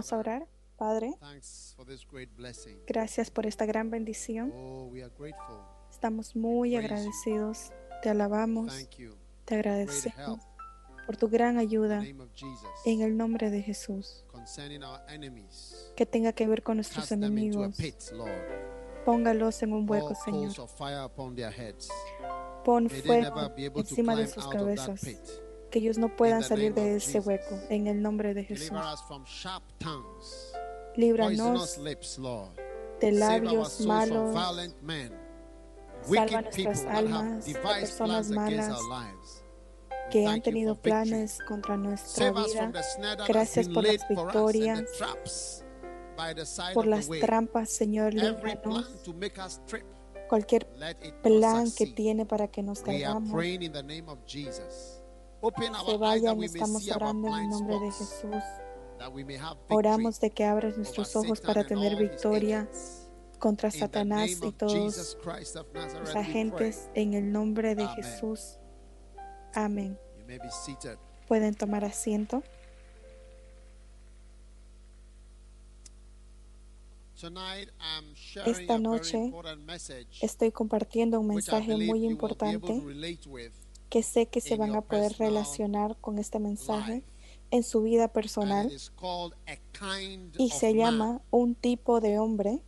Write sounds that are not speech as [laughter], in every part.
Vamos a orar. Padre, gracias por esta gran bendición. Oh, Estamos muy agradecidos. Te alabamos. Te agradecemos por tu gran ayuda en el nombre de Jesús. Que tenga que ver con nuestros enemigos. Póngalos en un hueco, Señor. Pon fuego encima de sus cabezas que ellos no puedan salir de ese hueco. En el nombre de Jesús. Líbranos de labios malos. Salva nuestras almas de personas malas que han tenido planes contra nuestra vida. Gracias por las victorias, por las trampas, Señor, líbranos. Cualquier plan que tiene para que nos caigamos se vayan, estamos orando en el nombre de Jesús. Oramos de que abras nuestros ojos para tener victoria contra Satanás y todos los agentes en el nombre de Jesús. Amén. Pueden tomar asiento. Esta noche estoy compartiendo un mensaje muy importante que sé que se van a poder relacionar con este mensaje en su vida personal y se llama un tipo de hombre.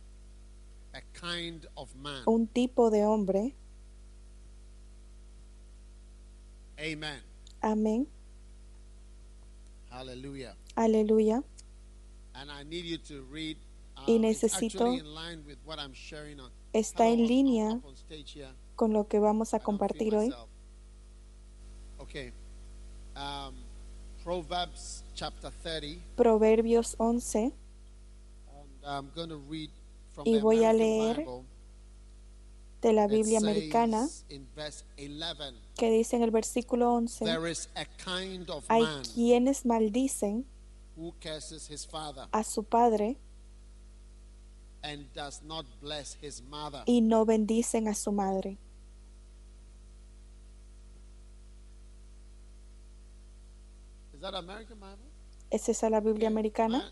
Un tipo de hombre. Amén. Aleluya. Aleluya. Y uh, necesito está en línea con lo que vamos a compartir hoy. Okay. Um, Proverbs chapter 30. Proverbios 11. And I'm going to read from y the voy a leer Bible. de la It Biblia says americana in verse 11, que dice en el versículo 11, There is a kind of hay man quienes maldicen who curses his father a su padre and does not bless his mother. y no bendicen a su madre. Is that American Bible? ¿Es esa la Biblia americana?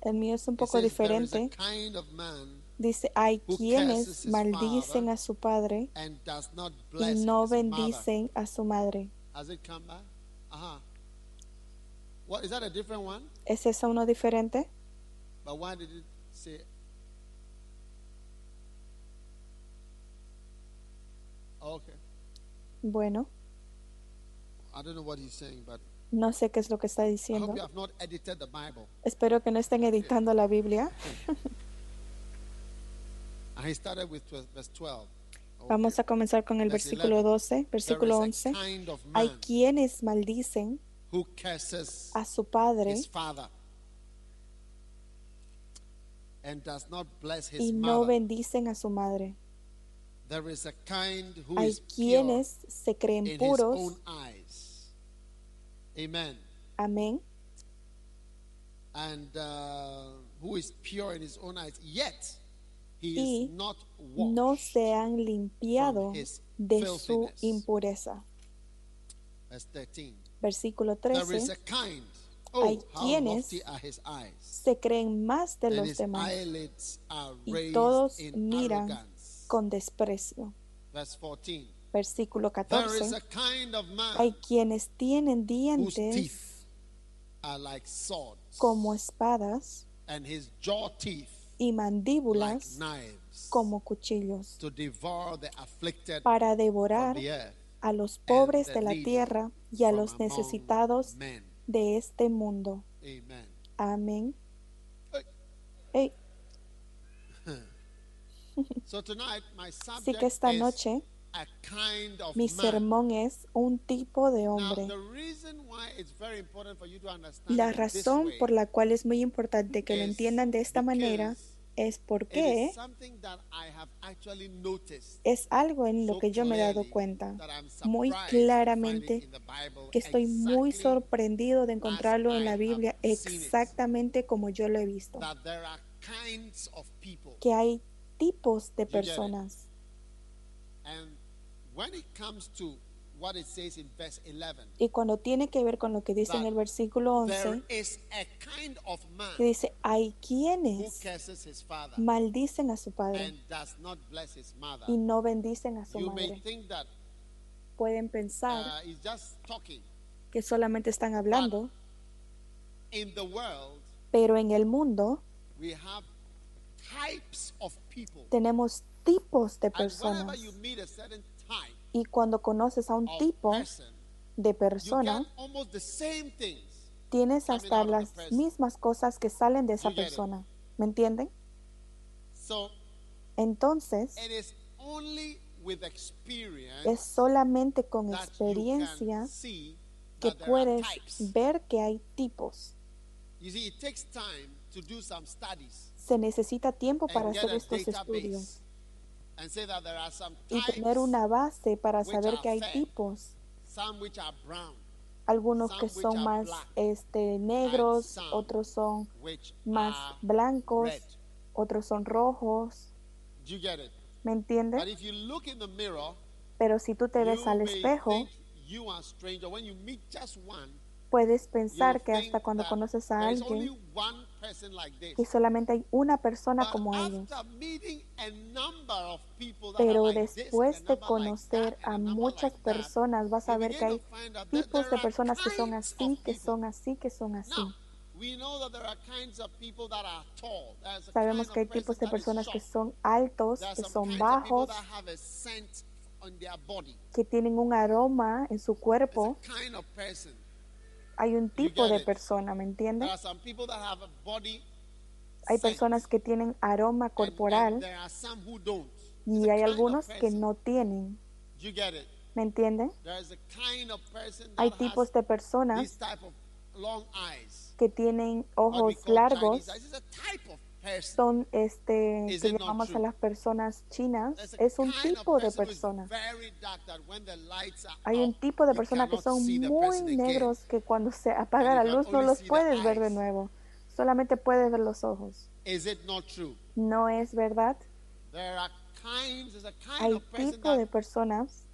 El mío es un poco diferente. Dice, hay quienes maldicen a su padre y no bendicen a su madre. ¿Es esa uno diferente? Bueno, I don't know what he's saying, but no sé qué es lo que está diciendo. hope you have not edited the Bible. Espero que no estén editando la Biblia. [laughs] And he started with 12, verse 12. Okay. Vamos a comenzar con el versículo 11. 12, There versículo is a 11. kind of Hay quienes maldicen a su padre y no bendicen a su madre. There is a kind who Hay quienes se creen puros. own eyes. Amen. Amén. And uh, who is pure in his own eyes, yet he Y is not washed. no se han limpiado de su impureza. Verse 13. Versículo There is 13. a kind. Hay Oh, how quienes lofty are his eyes. Se creen más de los demás y todos miran. Con desprecio. Verse 14. Versículo There is 14. a kind of man Hay quienes tienen dientes are like swords, como espadas and his jaw teeth y like mandíbulas knives, como cuchillos, to devour the afflicted para devorar the earth a los pobres de la tierra y a los necesitados men. de este mundo. Amen. Amén. Hey. Ey, So tonight, my Así [laughs] que esta noche mi sermón es un tipo de hombre. La razón por la cual es muy importante que lo entiendan de esta manera es porque es algo en lo que yo me he dado cuenta muy claramente que estoy muy sorprendido de encontrarlo en la Biblia exactamente como yo lo he visto. Que hay tipos de personas. And when it comes to what it says in verse 11, Y cuando tiene que ver con lo que dice en el versículo there 11, is a kind of man que dice, hay quienes maldicen a su padre y no bendicen a su madre. Pueden pensar uh, que solamente están hablando, In the world, pero en el mundo we have types of people. Tenemos tipos de personas. Y cuando conoces a un tipo de persona, tienes hasta las mismas cosas que salen de esa persona. ¿Me entienden? Entonces, es solamente con experiencia que puedes ver que hay tipos. Se necesita tiempo para hacer estos estudios y tener una base para saber que hay tipos. Algunos que son más este, negros, otros son más blancos, otros son rojos. ¿Me entiendes? Pero si tú te ves you al espejo, puedes pensar que hasta cuando conoces a alguien, que solamente hay una persona como ellos. Pero después de conocer a muchas personas, vas a ver que hay tipos de personas que son así, que son así, que son así. Sabemos que hay tipos de personas que son altos, que son bajos, que tienen un aroma en su cuerpo. a kind of person. Hay un tipo de persona, ¿me entiendes? Hay personas que tienen aroma corporal y hay algunos que no tienen? ¿me entienden? Hay tipos de personas que tienen ojos largos, Son este que llamamos a las personas chinas, es un tipo de persona. Hay un tipo de personas que son muy negros que cuando se apaga la luz no los puedes ver de nuevo. Solamente puedes ver los ojos. ¿No es verdad? Hay tipo de personas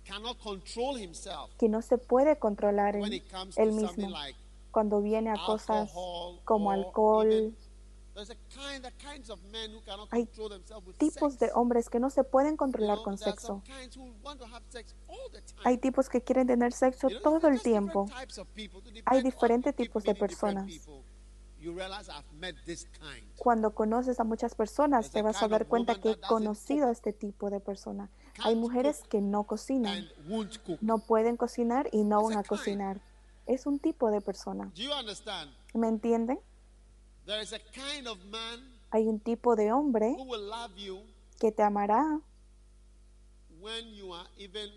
que no se puede controlar él mismo cuando viene a cosas como alcohol. Hay tipos de hombres que no se pueden controlar con sexo. Hay tipos que quieren tener sexo todo el tiempo. Hay diferentes tipos de personas. Cuando conoces a muchas personas te vas a dar of cuenta que he conocido a este tipo de persona. Hay mujeres que no cocinan, no pueden cocinar y no van a cocinar. Es un tipo de persona. ¿Me entienden? Hay un tipo de hombre who will love you que te amará when you are even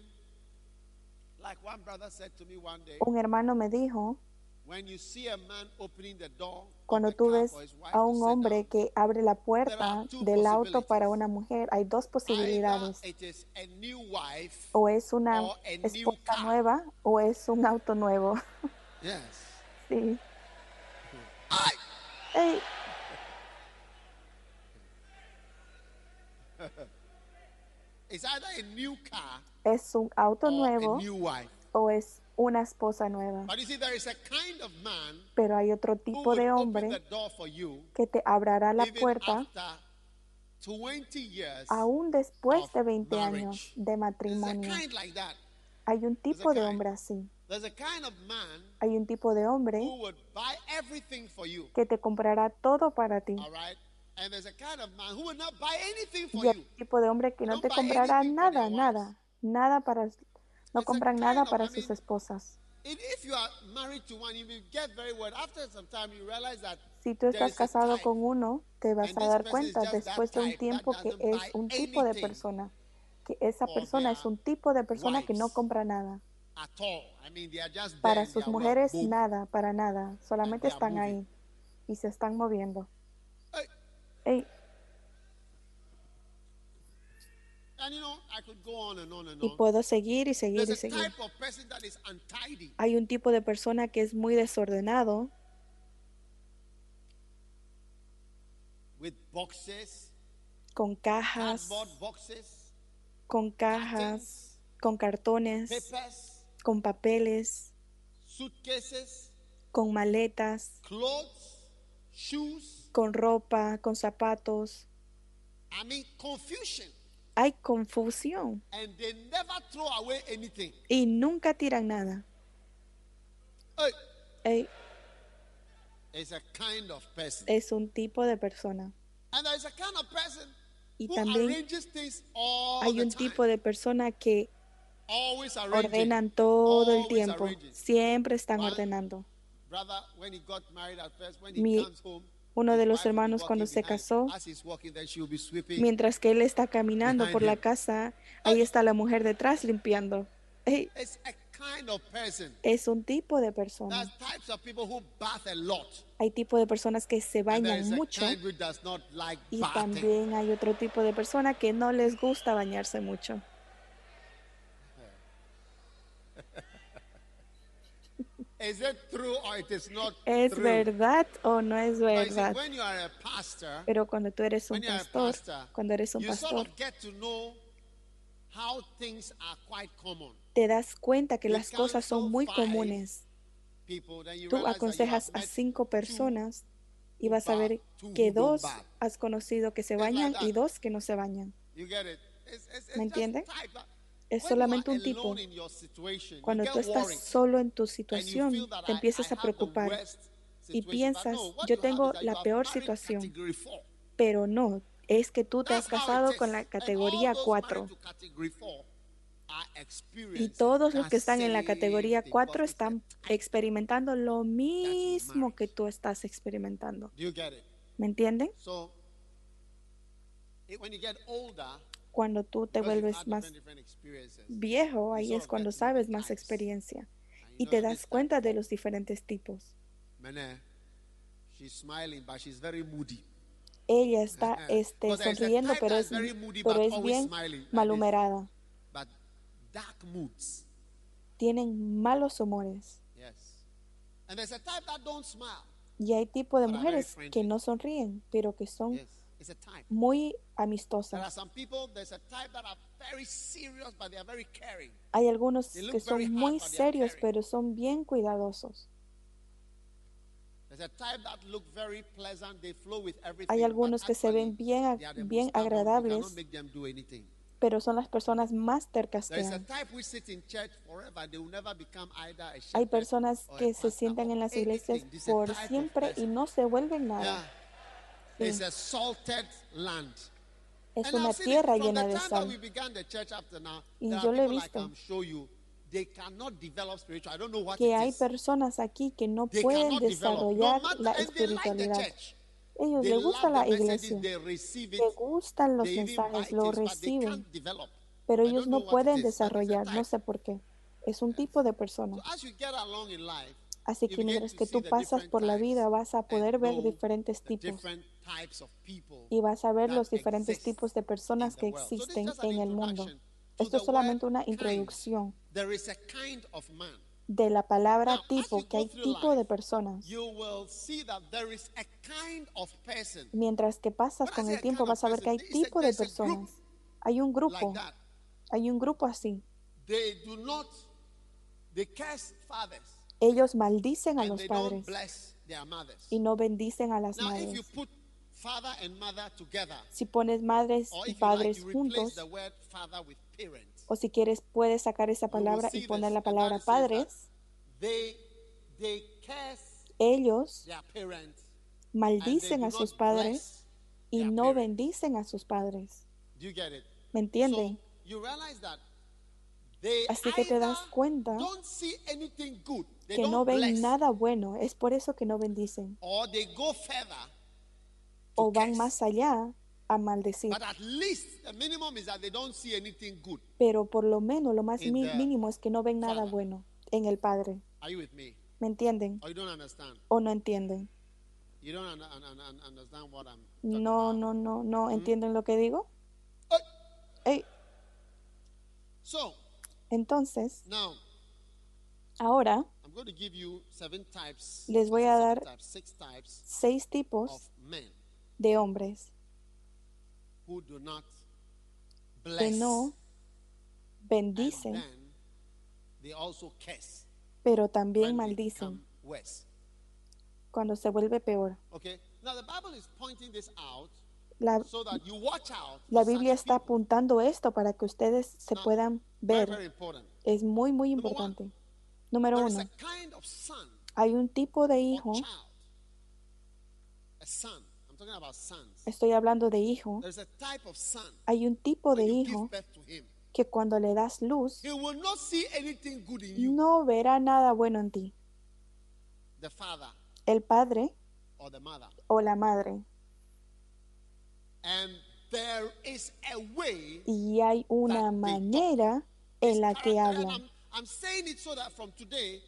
like one brother said to me one day Un hermano me dijo, when you see a man opening the door of cuando tú ves a un hombre que abre la puerta del auto para una mujer, hay dos posibilidades. it is a new wife O es una esposa nueva o es un auto nuevo. [laughs] Sí. I, Ey, [laughs] it's either a new car es un auto nuevo o es una esposa nueva. but you see there is a kind of man Pero hay otro tipo de hombre que te abrirá la puerta after 20 years aún después de 20 marriage. años de matrimonio. Hay un tipo de hombre así. Hay un tipo de hombre que te comprará todo para ti. Y hay un tipo de hombre que no te comprará nada, nada, nada para, no compran nada para sus esposas. Si tú estás casado con uno, te vas a dar cuenta después de un tiempo que es un tipo de persona, que esa persona es un tipo de persona que no compra nada. Para sus mujeres, nada, para nada. Solamente están ahí y se están moviendo. Y puedo seguir y seguir y seguir. Hay un tipo de persona que es muy desordenado. Con cajas. Con cajas. Con cartones con papeles, con maletas, con ropa, con zapatos. Hay confusión. Y nunca tiran nada. Es un tipo de persona. Y también hay un tipo de persona que Ordenan todo el tiempo. Siempre están ordenando. uno de los hermanos cuando se casó, mientras que él está caminando por la casa, ahí está la mujer detrás limpiando. Es un tipo de persona. Hay tipo de personas que se bañan mucho y también hay otro tipo de persona que no les gusta bañarse mucho. ¿Es verdad o no es verdad? Pero cuando tú eres un pastor, cuando eres un pastor, te das cuenta que las cosas son muy comunes. Tú aconsejas a cinco personas y vas a ver que dos has conocido que se bañan y dos que no se bañan. ¿Me entiendes? Es solamente un tipo. Cuando tú estás solo en tu situación, te empiezas a preocupar y piensas, yo tengo la peor situación. Pero no, es que tú te has casado con la categoría 4. Y todos los que están en la categoría 4 están experimentando lo mismo que tú estás experimentando. ¿Me entienden? Cuando tú te vuelves más viejo, ahí es cuando sabes más experiencia y te das cuenta de los diferentes tipos. Ella está [laughs] este, sonriendo, pero es, pero es bien malhumorada. Tienen malos humores. Y hay tipo de mujeres que no sonríen, pero que son muy amistosas. Hay algunos que son muy serios, pero son bien cuidadosos. Hay algunos que se ven bien, bien agradables, pero son las personas más tercas que hay. Hay personas que se sientan en las iglesias por siempre y no se vuelven nada. Es una tierra llena de sal. Y yo le he visto. Que hay personas aquí que no pueden desarrollar la espiritualidad. Ellos les gusta la iglesia, les gustan los mensajes, lo reciben, pero ellos no pueden desarrollar, no sé por qué. Es un tipo de persona. Así que mientras que tú pasas por la vida vas a poder ver diferentes tipos y vas a ver los diferentes tipos de personas que existen en el mundo. Esto es solamente una introducción de la palabra tipo, que hay tipo de personas. Mientras que pasas con el tiempo vas a ver que hay tipo de personas. Hay un grupo, hay un grupo así. Ellos maldicen a los padres y no bendicen a las madres. Si pones madres y padres juntos, o si quieres puedes sacar esa palabra y poner la palabra padres, ellos maldicen a sus padres y no bendicen a sus padres. ¿Me entienden? Así que te das cuenta que no ven nada bueno. Es por eso que no bendicen. or they go further to O van más allá a maldecir. Pero por lo menos, lo más mínimo es que no ven nada bueno en el Padre. Me? ¿Me entienden? ¿O no entienden? No, no, no, no. ¿Entienden lo que digo? Ey, So entonces, ahora. Les voy a dar seis tipos men de hombres que no bendicen, pero también maldicen cuando se vuelve peor. Okay. Now the Bible is pointing this out La, la Biblia está apuntando esto para que ustedes se puedan ver. Es muy, muy importante. Número uno, hay un tipo de hijo, estoy hablando de hijo, hay un tipo de hijo que cuando le das luz no verá nada bueno en ti. El padre o la madre. Y hay una manera en la que hablan.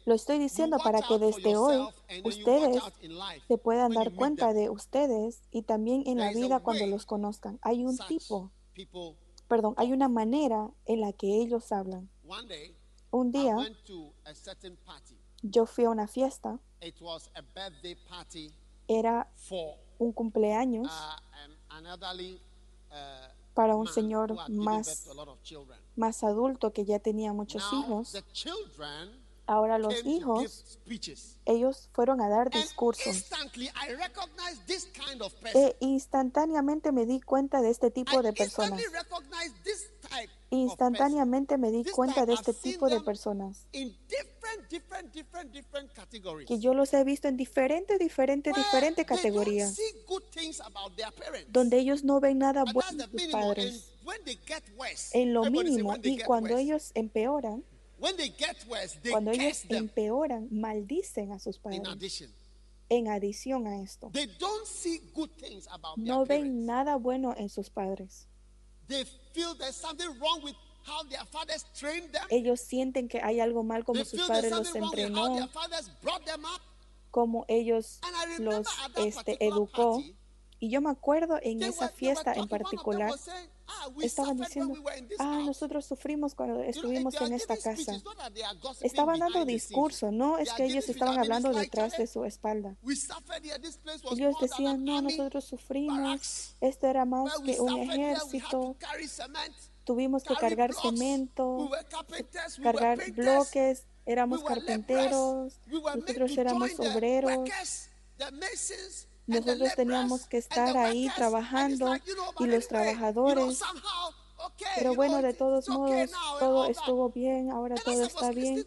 Lo estoy diciendo para que desde hoy ustedes se puedan dar cuenta de ustedes y también en la vida cuando los conozcan. Hay un tipo, perdón, hay una manera en la que ellos hablan. Un día yo fui a una fiesta, era un cumpleaños uh, uh, para un señor más, más adulto que ya tenía muchos hijos. Ahora los hijos, ellos fueron a dar discursos. E instantáneamente me di cuenta de este tipo de personas. Instantáneamente me di cuenta de este tipo de personas. Que yo los he visto en diferentes, diferentes, diferentes categorías. Donde ellos no ven nada bueno en sus padres. When they get worse, En lo mínimo. when they Y get cuando ellos empeoran, cuando ellos empeoran, maldicen a sus padres. En adición a esto, They don't see good things about no ven nada bueno en sus padres. Ellos sienten que hay algo mal como sus padres los entrenó, como ellos And I remember los este, educó. Y yo me acuerdo en esa fiesta en particular, "Ah, estaban diciendo, ah, house." nosotros sufrimos cuando estuvimos en esta casa. Estaban dando behind the scenes. discurso, no es que ellos estaban hablando detrás de "Charlie, su espalda. Ellos decían, an no, nosotros sufrimos, esto era más que un ejército, tuvimos que cargar cemento, cargar bloques, éramos carpinteros, nosotros éramos obreros, nosotros teníamos que estar ahí trabajando y los trabajadores. Pero bueno, de todos modos, todo estuvo bien, ahora todo está bien.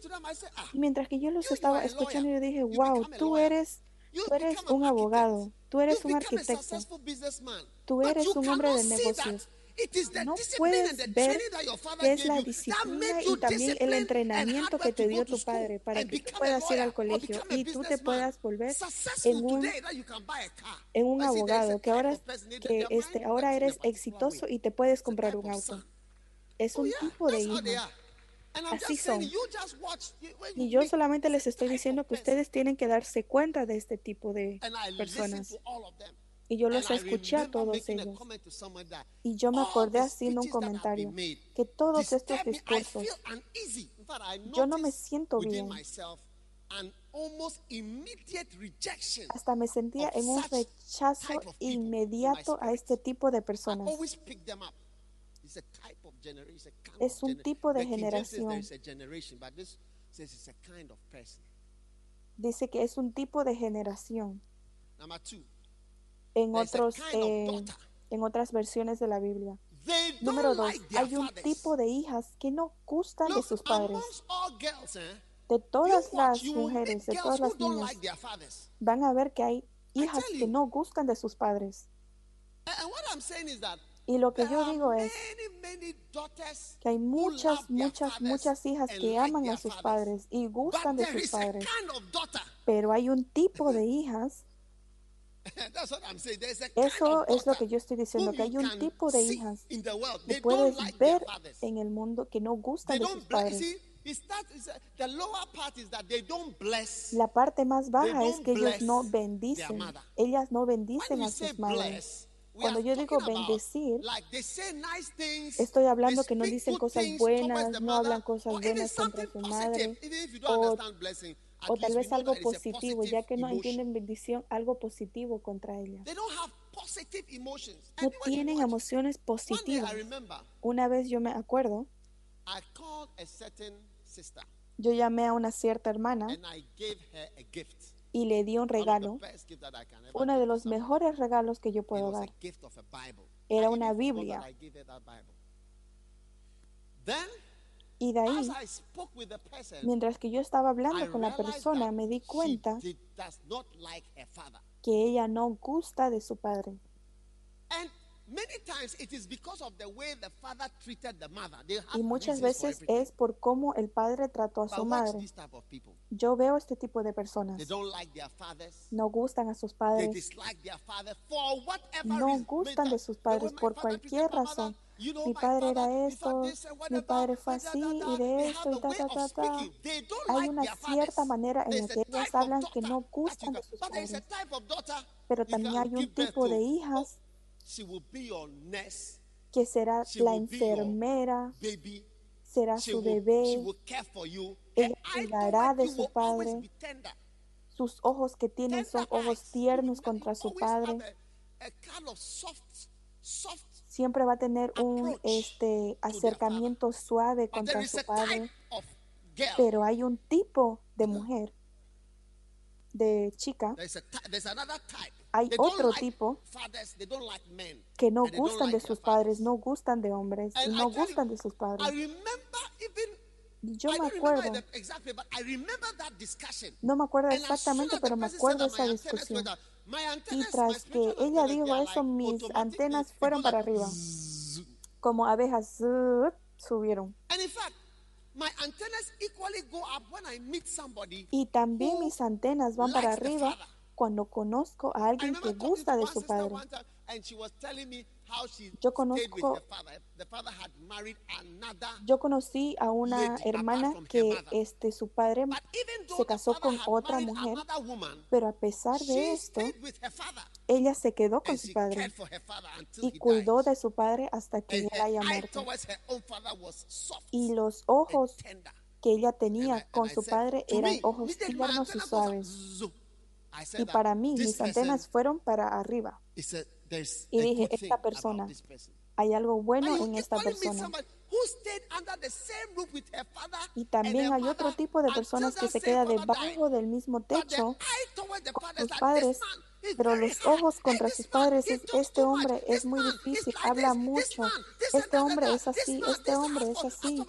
ah, mientras que yo los estaba escuchando, yo dije, wow, tú eres, tú eres un abogado, tú eres un arquitecto, tú eres un hombre de negocios. No puedes ver qué es la disciplina y también el entrenamiento que te dio tu padre para que tú puedas ir al colegio y tú te puedas volver en un en un abogado que ahora que este ahora eres exitoso y te puedes comprar un auto. Es Oh, un tipo de hijo. Así son. Y yo solamente les estoy diciendo que ustedes tienen que darse cuenta de este tipo de personas. Y yo los escuché a todos ellos. Y yo me all acordé haciendo un comentario que todos estos discursos Yo no me siento bien. hasta me sentía en un rechazo inmediato a este tipo de personas. Es un tipo de generación. Dice que es un tipo de generación. En otros, eh, en otras versiones de la Biblia. Número dos, hay un tipo de hijas que no gustan de sus padres. eh, de todas las mujeres, de todas las niñas, van a ver que hay hijas que no gustan de sus padres. Y lo que yo digo es que hay muchas, muchas, muchas hijas que aman a sus padres y gustan de sus padres. Pero hay un tipo de [coughs] hijas [laughs] eso es lo que yo estoy diciendo, que hay un tipo de hijas que puedes ver en el mundo que no gustan de sus padres. La parte más baja es que ellos no bendicen. Ellas no bendicen a sus madres. Cuando yo digo bendecir, estoy hablando que no dicen cosas buenas, no hablan cosas buenas contra su madre, o, o tal vez algo positivo, ya que no entienden bendición, algo positivo contra ellas. No tienen emociones positivas. Una vez yo me acuerdo, yo llamé a una cierta hermana y le di un regalo, uno de los mejores regalos que yo puedo dar. Era una Biblia. Y de ahí, mientras que yo estaba hablando con la persona, me di cuenta que ella no gusta de su padre. Y muchas veces es por cómo el padre trató a su madre. Yo veo este tipo de personas. No gustan a sus padres. No gustan de sus padres por cualquier razón. Mi padre era esto, mi padre fue así y de esto y ta, ta, ta, ta. Hay una cierta manera en la que ellas hablan que no gustan de sus padres. Pero también hay un tipo de hijas que será la enfermera, será su bebé, ella cuidará de su padre. Sus ojos que tienen son ojos tiernos contra su padre. Siempre va a tener un este, acercamiento suave contra su padre. Pero hay un tipo de mujer, de chica, hay otro tipo que no gustan de sus padres, no gustan de hombres y no gustan de sus padres. Yo me acuerdo, no me acuerdo exactamente, pero me acuerdo esa discusión. Y tras que ella dijo eso, mis antenas fueron para arriba, como abejas subieron. Y también mis antenas van para arriba cuando conozco a alguien que gusta de su padre. Yo conozco, yo conocí a una hermana que este, su padre se casó con otra mujer, pero a pesar de esto, ella se quedó con su padre y cuidó de su padre hasta que él haya muerto. Y los ojos que ella tenía con su padre eran ojos tiernos y suaves. Y para mí, mis antenas fueron para arriba. Y dije, esta persona, hay algo bueno en esta persona. Y también hay otro tipo de personas que se queda debajo del mismo techo. con sus padres, pero los ojos contra sus padres es, este hombre es muy difícil, habla mucho, este hombre es así, este hombre es así.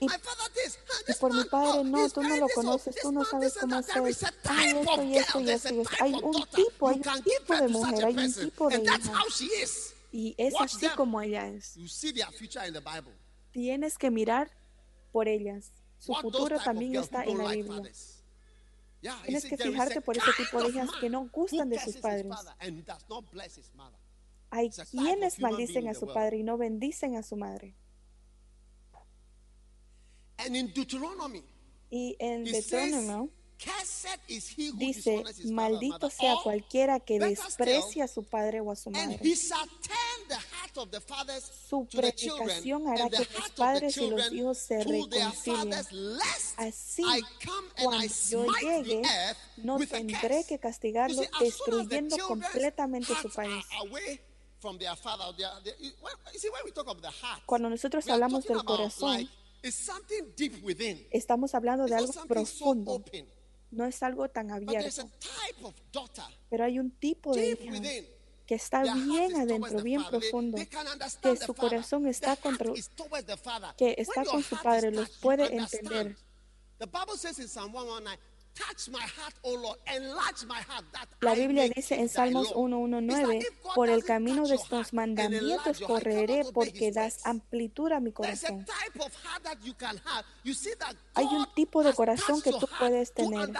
Y, por mi padre, no, tú no lo conoces, tú no sabes cómo es Hay esto y esto y esto y esto. Hay un tipo, hay un tipo de mujer, hay un tipo de hija. Y es así como ella es. Tienes que mirar por ellas. Su futuro también está en la Biblia. Tienes que fijarte por ese tipo de hijas que no gustan de sus padres. Hay quienes maldicen a su padre y no bendicen a su madre. Y en Deuteronomio dice, maldito sea cualquiera que desprecia a su padre o a su madre. Su predicación hará que los padres y los hijos se reconcilien. Así, cuando yo llegue, no tendré que castigarlo destruyendo completamente su país. Cuando nosotros hablamos del corazón, estamos hablando de algo profundo no es algo tan abierto. Pero hay un tipo de hija que está bien adentro, bien profundo, que su corazón está contra, que está con su padre, los puede entender. The Bible says in Psalm 119, Touch my heart, O Lord, enlarge my heart, that La Biblia dice en Salmos law. 119, It's like if God por el camino de tus mandamientos correré porque das amplitud a mi corazón. Hay un tipo de corazón que tú puedes tener,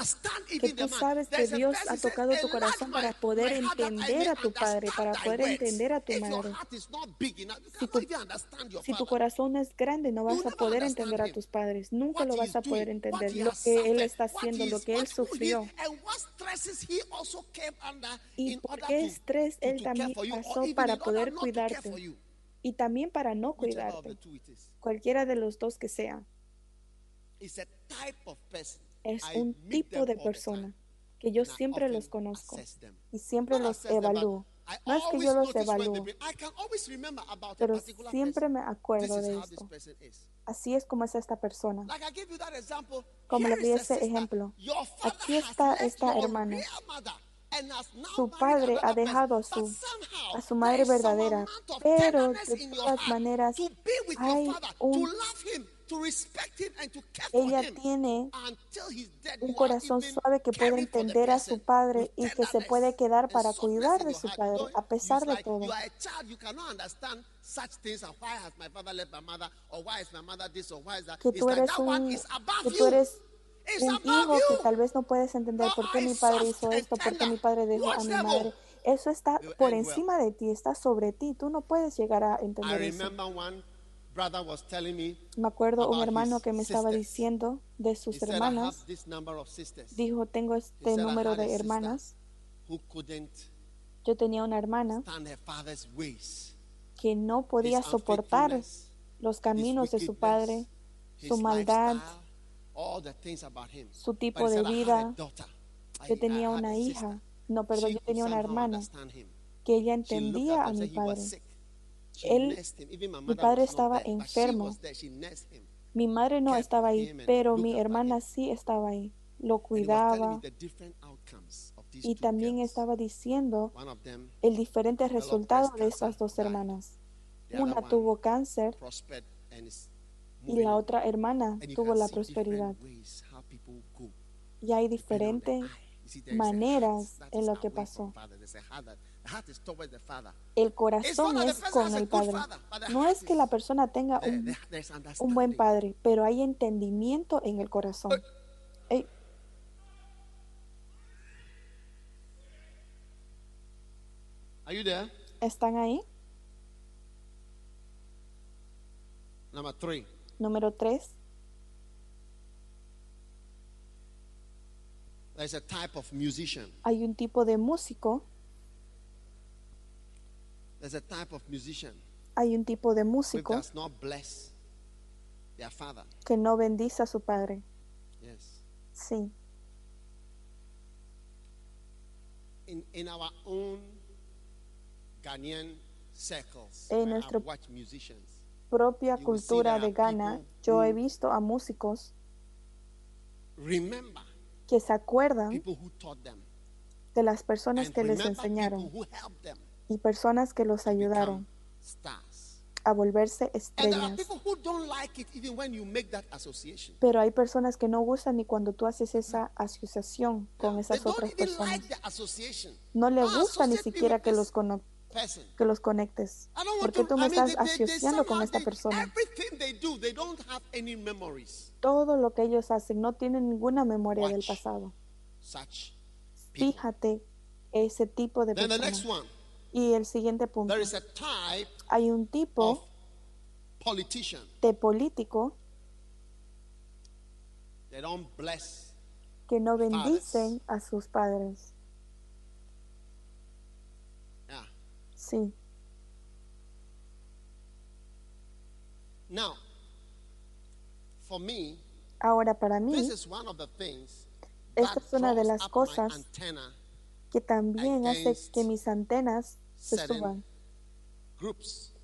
que tú sabes que Dios ha tocado tu "Enlarge corazón para poder entender a tu padre, para poder words." entender a tu madre. Si tu, si tu corazón es grande, no vas a poder entender a tus padres. Nunca lo vas a poder entender. Lo que Él está haciendo, lo que Él sufrió. and what stresses he also came under Y por qué estrés Él también pasó para poder cuidarte. Y también para no cuidarte. Cualquiera de los dos que sea. Es un tipo de persona que yo siempre los conozco y siempre los evalúo. Es que yo los evalúo, pero siempre me acuerdo de esto. Así es como es esta persona. Como le di ese ejemplo. Aquí está esta hermana. Su padre ha dejado a su, a su madre verdadera, pero de todas maneras hay un, ella tiene un corazón suave que puede entender a su padre y que se puede quedar para cuidar de su padre a pesar de todo. Que tú eres un, que tú eres un hijo que tal vez no puedes entender por qué mi padre hizo esto, por qué mi padre dejó a mi madre. Eso está por encima de ti, está sobre ti. Tú no puedes llegar a entender eso. Remember one brother was telling me acuerdo un hermano que me estaba diciendo de sus hermanas. Dijo, tengo este said, "I número de hermanas. who couldn't Yo tenía una hermana que no podía soportar los caminos de su padre, su maldad, lifestyle, all the things about him. su tipo de said, "I had a vida. Yo tenía una hija, no, perdón, yo tenía una hermana que ella entendía a mi padre. Él- mi padre estaba enfermo. Mi madre no estaba ahí, pero mi hermana sí estaba ahí. Lo cuidaba. y también estaba diciendo el diferente resultado de estas dos hermanas. Una tuvo cáncer y la otra hermana tuvo la prosperidad. Y hay diferentes maneras en lo que pasó. El corazón es con el padre. No es que la persona tenga un, un buen padre, pero hay entendimiento en el corazón. Ey, Are you there? ¿Están ahí? Número tres. There's a type of musician. Hay un tipo de músico, There's a type of musician hay un tipo de who músico does not bless their father. que no bendice a su padre. Yes. Sí, In in our own Ghanaian circles, En where nuestro- musicians, propia You will see cultura there de are Ghana, people yo he who- visto a músicos remember que se acuerdan people who taught them, de las personas and que les remember enseñaron people who helped them y personas que los ayudaron a volverse estrellas. Pero hay personas que no gustan ni cuando tú haces esa asociación con esas otras personas. No le Ah, gusta ni siquiera que los, cono- person. que los conectes. Porque tú me estás asociando con esta persona. Todo lo que ellos hacen no tienen ninguna memoria del pasado. Fíjate ese tipo de personas. Y el siguiente punto. there is a type Hay un tipo de político They don't bless. que no bendicen a sus padres. Yeah. Sí. Now, for me, Ahora para mí, this is one of the things Esta es una de las cosas que también hace que mis antenas se suban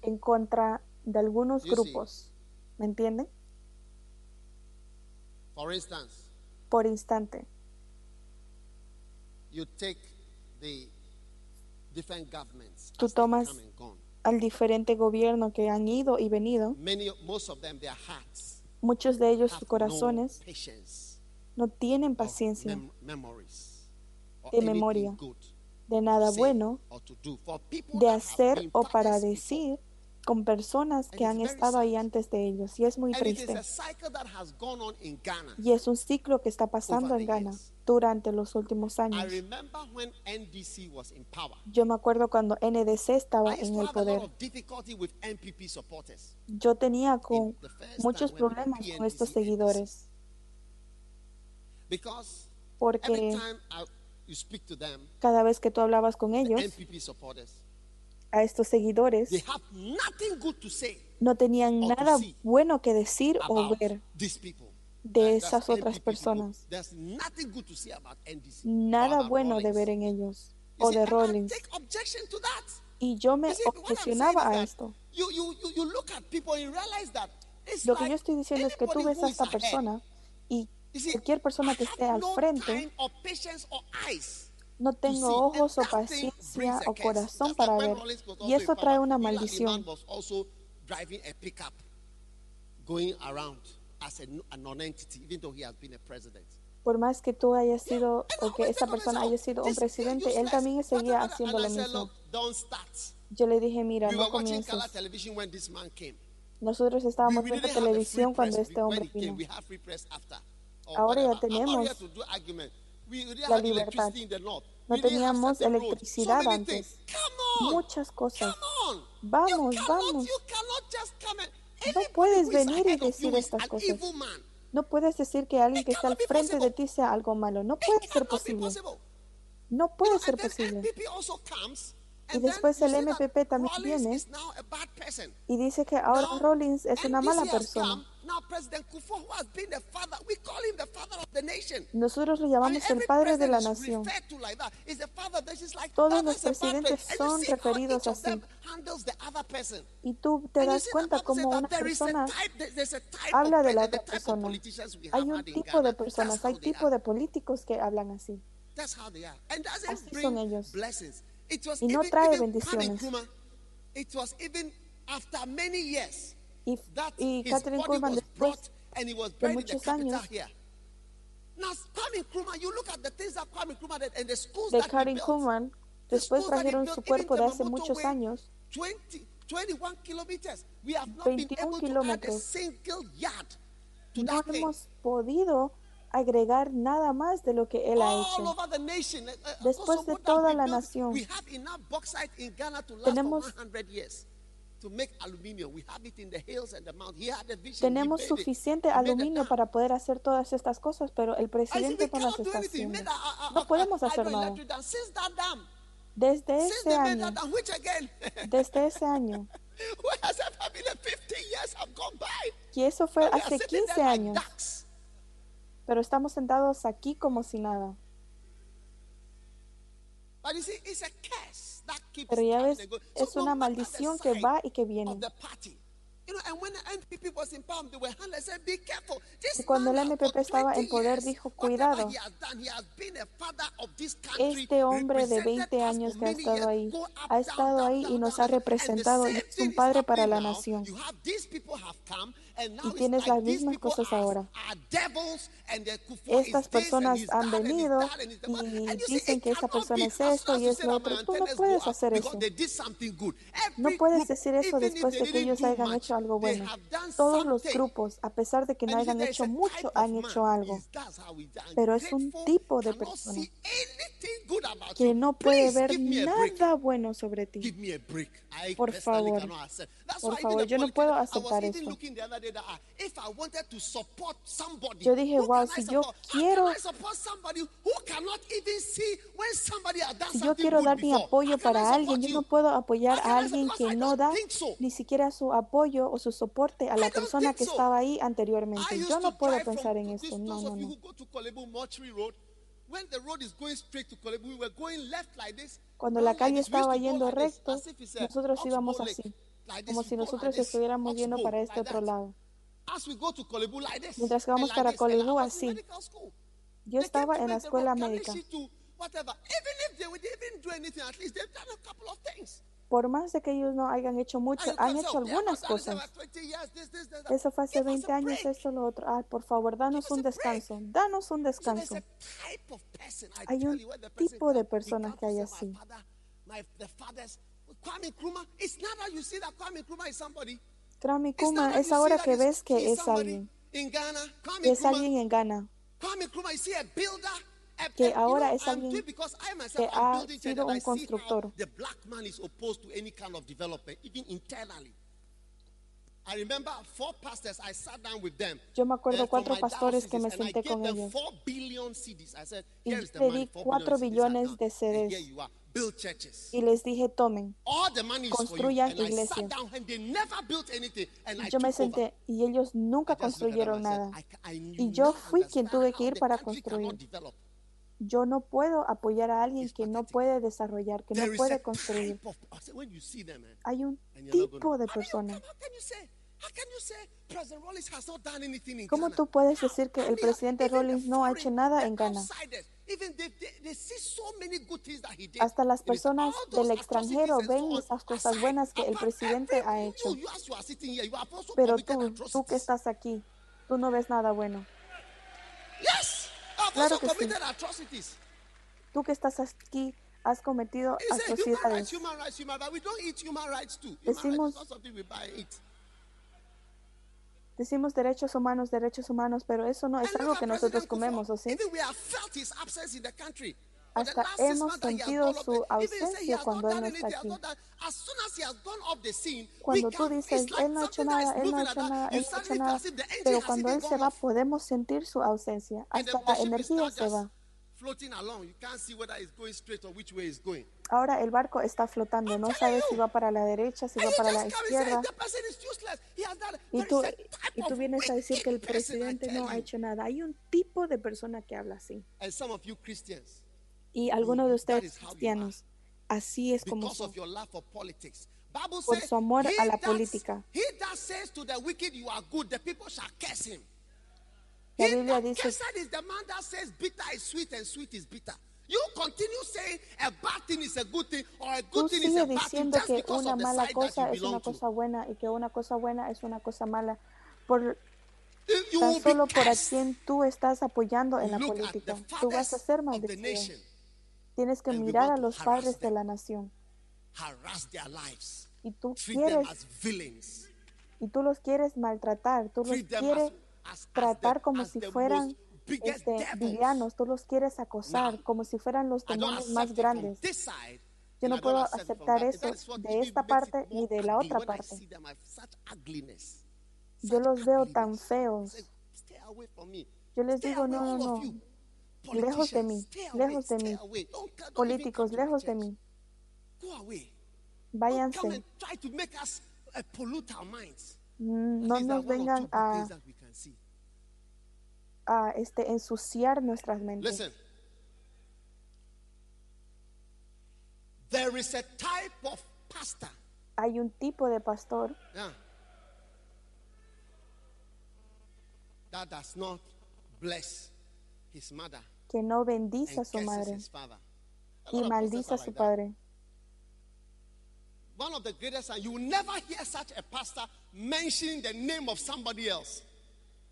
en contra de algunos grupos. ¿Me entienden? Por instante, you take the different governments Tú tomas- al diferente gobierno que han ido y venido, Many, most of them, their hearts Muchos de ellos, sus corazones, no tienen paciencia de memoria, de nada bueno, de hacer o para decir con personas que han estado ahí antes de ellos. Y es muy triste. Y es un ciclo que está pasando en Ghana durante los últimos años. Yo me acuerdo cuando NDC estaba en el poder. Yo tenía con muchos problemas con estos seguidores. Porque cada vez que tú hablabas con ellos, a estos seguidores no tenían nada bueno que decir o ver de esas otras personas. Nada bueno de ver en ellos o de Rollins. Y yo me obsesionaba a esto. Lo que yo estoy diciendo es que tú ves a esta persona y cualquier persona que esté al frente no tengo ojos o paciencia o corazón para ver. Y eso trae una maldición. Por más que tú hayas sido, o que esa persona haya sido un presidente, él también seguía haciendo lo mismo. Yo le dije, mira, no comiences. Nosotros estábamos viendo televisión cuando este hombre vino. Ahora ya tenemos la libertad. No teníamos electricidad antes. Muchas cosas. Vamos, vamos. No puedes venir y decir estas cosas. No puedes decir que alguien que está al frente de ti sea algo malo. No puede ser posible. No puede ser posible. Y después el MPP también viene y dice que ahora Rollins es una mala persona. Nosotros lo llamamos el padre de la nación. Todos los presidentes son referidos así. Y tú te das cuenta como una persona habla de la otra persona. Hay un tipo de personas, hay tipo de políticos que hablan así. Así son ellos. Y no trae bendiciones. Y, y Catherine Kuhlman después de muchos años de Karen Kuhlman, después trajeron su cuerpo de hace muchos años. 21 kilómetros. No hemos podido agregar nada más de lo que él ha hecho. Después de toda la nación, tenemos tenemos suficiente aluminio para poder hacer todas estas cosas, pero el presidente no las está haciendo. No podemos hacer nada. [laughs] Desde ese año, desde ese año, y eso fue hace 15 años, pero estamos sentados aquí como si nada. Pero ya ves, es una maldición que va y que viene. Y cuando el MPP estaba en poder, dijo, cuidado, este hombre de 20 años que ha estado ahí, ha estado ahí y nos ha representado y es un padre para la nación. Y tienes las mismas cosas ahora. Estas personas han venido y dicen que esa persona es esto y es lo otro. Tú no puedes hacer eso. No puedes decir eso después de que ellos hayan hecho algo bueno. Todos los grupos, a pesar de que no hayan hecho mucho, han hecho algo. Pero es un tipo de persona que no puede ver nada bueno sobre ti. Por favor, por favor, yo no puedo aceptar esto. Yo dije, wow, si yo quiero, si yo quiero dar mi apoyo para alguien, yo no puedo apoyar a alguien que no da ni siquiera su apoyo o su soporte a la persona que estaba ahí anteriormente. Yo no puedo pensar en esto. No, no, no. Cuando la calle estaba yendo recto, nosotros íbamos así, como si nosotros estuviéramos yendo para este otro lado. Mientras que vamos para Kolebu así. Yo estaba en la escuela médica. por más de que ellos no hayan hecho mucho, han hecho algunas cosas. Eso fue hace 20 años, esto, lo otro. Ah, por favor, danos un descanso. Danos un descanso. Hay un tipo de personas que hay así. Kwame Kuma es ahora que ves que es alguien. es alguien en Ghana que ahora es alguien que ha sido un constructor. Yo me acuerdo cuatro pastores que me senté con ellos. Y le di cuatro billones de CDs. Y les dije, tomen, construyan iglesias. Yo me senté y ellos nunca construyeron nada. Y yo fui quien tuve que ir para construir. Yo no puedo apoyar a alguien que no puede desarrollar, que no puede construir. Hay un tipo de persona. ¿Cómo tú puedes decir que el presidente Rollins no ha hecho nada en Ghana? Hasta las personas del extranjero ven esas cosas buenas que el presidente ha hecho. Pero tú, tú que estás aquí, tú no ves nada bueno. Claro que sí. Tú que estás aquí has cometido atrocidades. Decimos, decimos derechos humanos, derechos humanos, pero eso no es algo que nosotros comemos, ¿o sí? Hasta hemos sentido su ausencia cuando Él no está aquí. Cuando tú dices, Él no ha hecho nada, Él no ha hecho nada, Él no ha hecho nada, pero cuando Él se va podemos sentir su ausencia. Hasta la energía se va. Ahora el barco está flotando, no sabes si va para la derecha, si va para la izquierda. Y tú, y tú vienes a decir que el presidente no ha hecho nada. Hay un tipo de persona que habla así. Y algunos de ustedes cristianos, así es como son. Por su amor a la política. La Biblia dice Tú sigues diciendo que una mala cosa es una cosa buena y que una cosa buena es una cosa mala por tan solo por a quien tú estás apoyando en la política. Tú vas a ser maldecido. Tienes que mirar a los padres de la nación. Y tú quieres y tú los quieres maltratar, tú los quieres tratar como si fueran este, villanos, tú los quieres acosar como si fueran los demonios más grandes. Yo no puedo aceptar eso de esta parte ni de la otra parte. Yo los veo tan feos. Yo les digo, no, no, no. Lejos de mí, lejos de mí. Políticos, lejos de mí. Váyanse. Mm, no nos vengan a a este, ensuciar nuestras mentes. Listen. There is a type of pastor. Hay un tipo de pastor Yeah. That does not bless his mother que no bendice a su madre his father. A y maldice a su like that. padre. One of the greatest, and you will never hear such a pastor mentioning the name of somebody else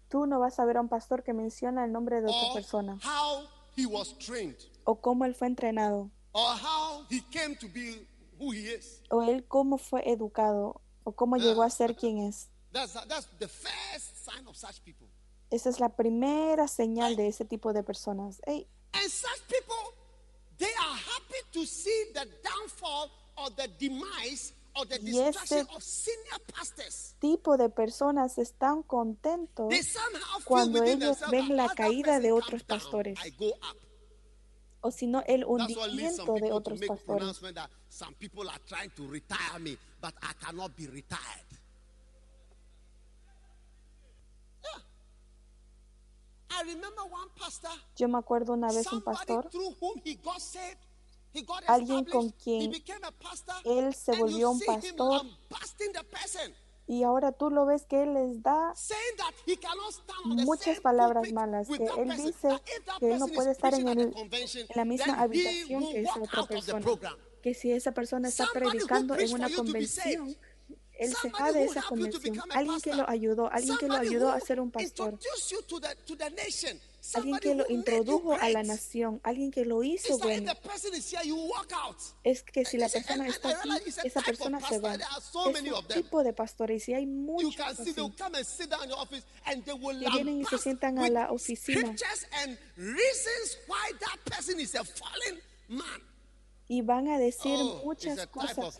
Tú no vas a ver a un pastor que menciona el nombre de otra persona how he was trained o cómo él fue entrenado or how he came to be who he is. o él cómo fue educado o cómo llegó a ser quien es. That's, that's the first sign of such people. Esa es la primera señal de ese tipo de personas. Ey, And such people, they are happy to see the downfall or the demise Y pastors. tipo de personas están contentos cuando ellos ven la caída de otros pastores. O si no el hundimiento de otros pastores. Yo me acuerdo una vez un pastor, Alguien con quien él se volvió un pastor. Y ahora tú lo ves que él les da muchas palabras malas, que él dice que él no puede estar en, el, en la misma habitación que esa otra persona. Que si esa persona está predicando en una convención, él se va de esa convención. Alguien que lo ayudó, alguien que lo ayudó a ser un pastor. Alguien que lo introdujo a la nación, alguien que lo hizo bueno. Es que si la persona está aquí, esa persona se va. Es un tipo de pastores y hay muchos así. Que vienen y se sientan a la oficina y van a decir oh, muchas cosas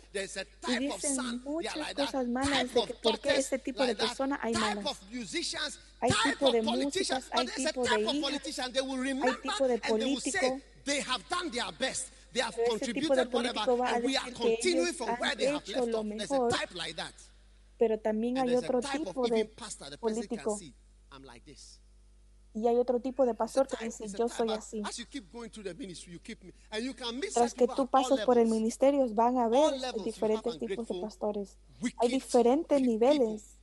y dicen muchas cosas malas de que por qué ese tipo de persona hay malas. Hay tipo de músicas, hay tipo de hijas, hay tipo de político. Pero ese tipo de político va a decir que ellos han hecho lo mejor, pero también hay otro tipo de político y hay otro tipo de pastor que dice, yo soy así. Tras que tú pases por el ministerio, van a ver diferentes tipos de pastores. Hay diferentes niveles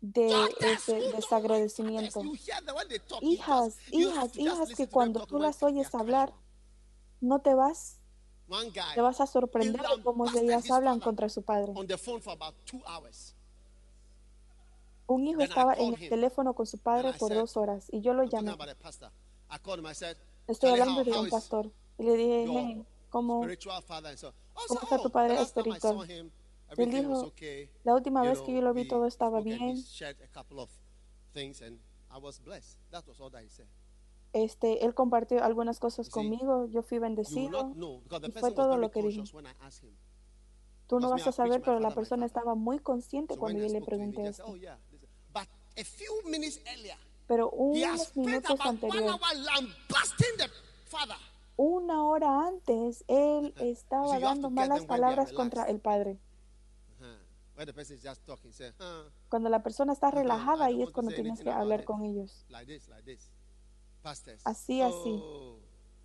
de ese desagradecimiento. Hijas, hijas, hijas que cuando tú las oyes hablar, no te vas, te vas a sorprender de cómo ellas hablan contra su padre. Un hijo estaba en el teléfono con su padre por dos horas y yo lo llamé. Estoy hablando de un pastor. Y le dije, ¿cómo, ¿cómo está tu padre espiritual? Él dijo, la última vez que yo lo vi todo estaba bien. Este, él compartió algunas cosas conmigo, yo fui bendecido. Y fue todo lo que dijo. Tú no vas a saber, pero la persona estaba muy consciente cuando yo le pregunté esto. Pero unos minutos anteriores, una hora antes, él [laughs] estaba dando malas palabras contra el padre. Cuando la persona está relajada, ahí es cuando tienes que hablar con ellos. Así, así. Oh,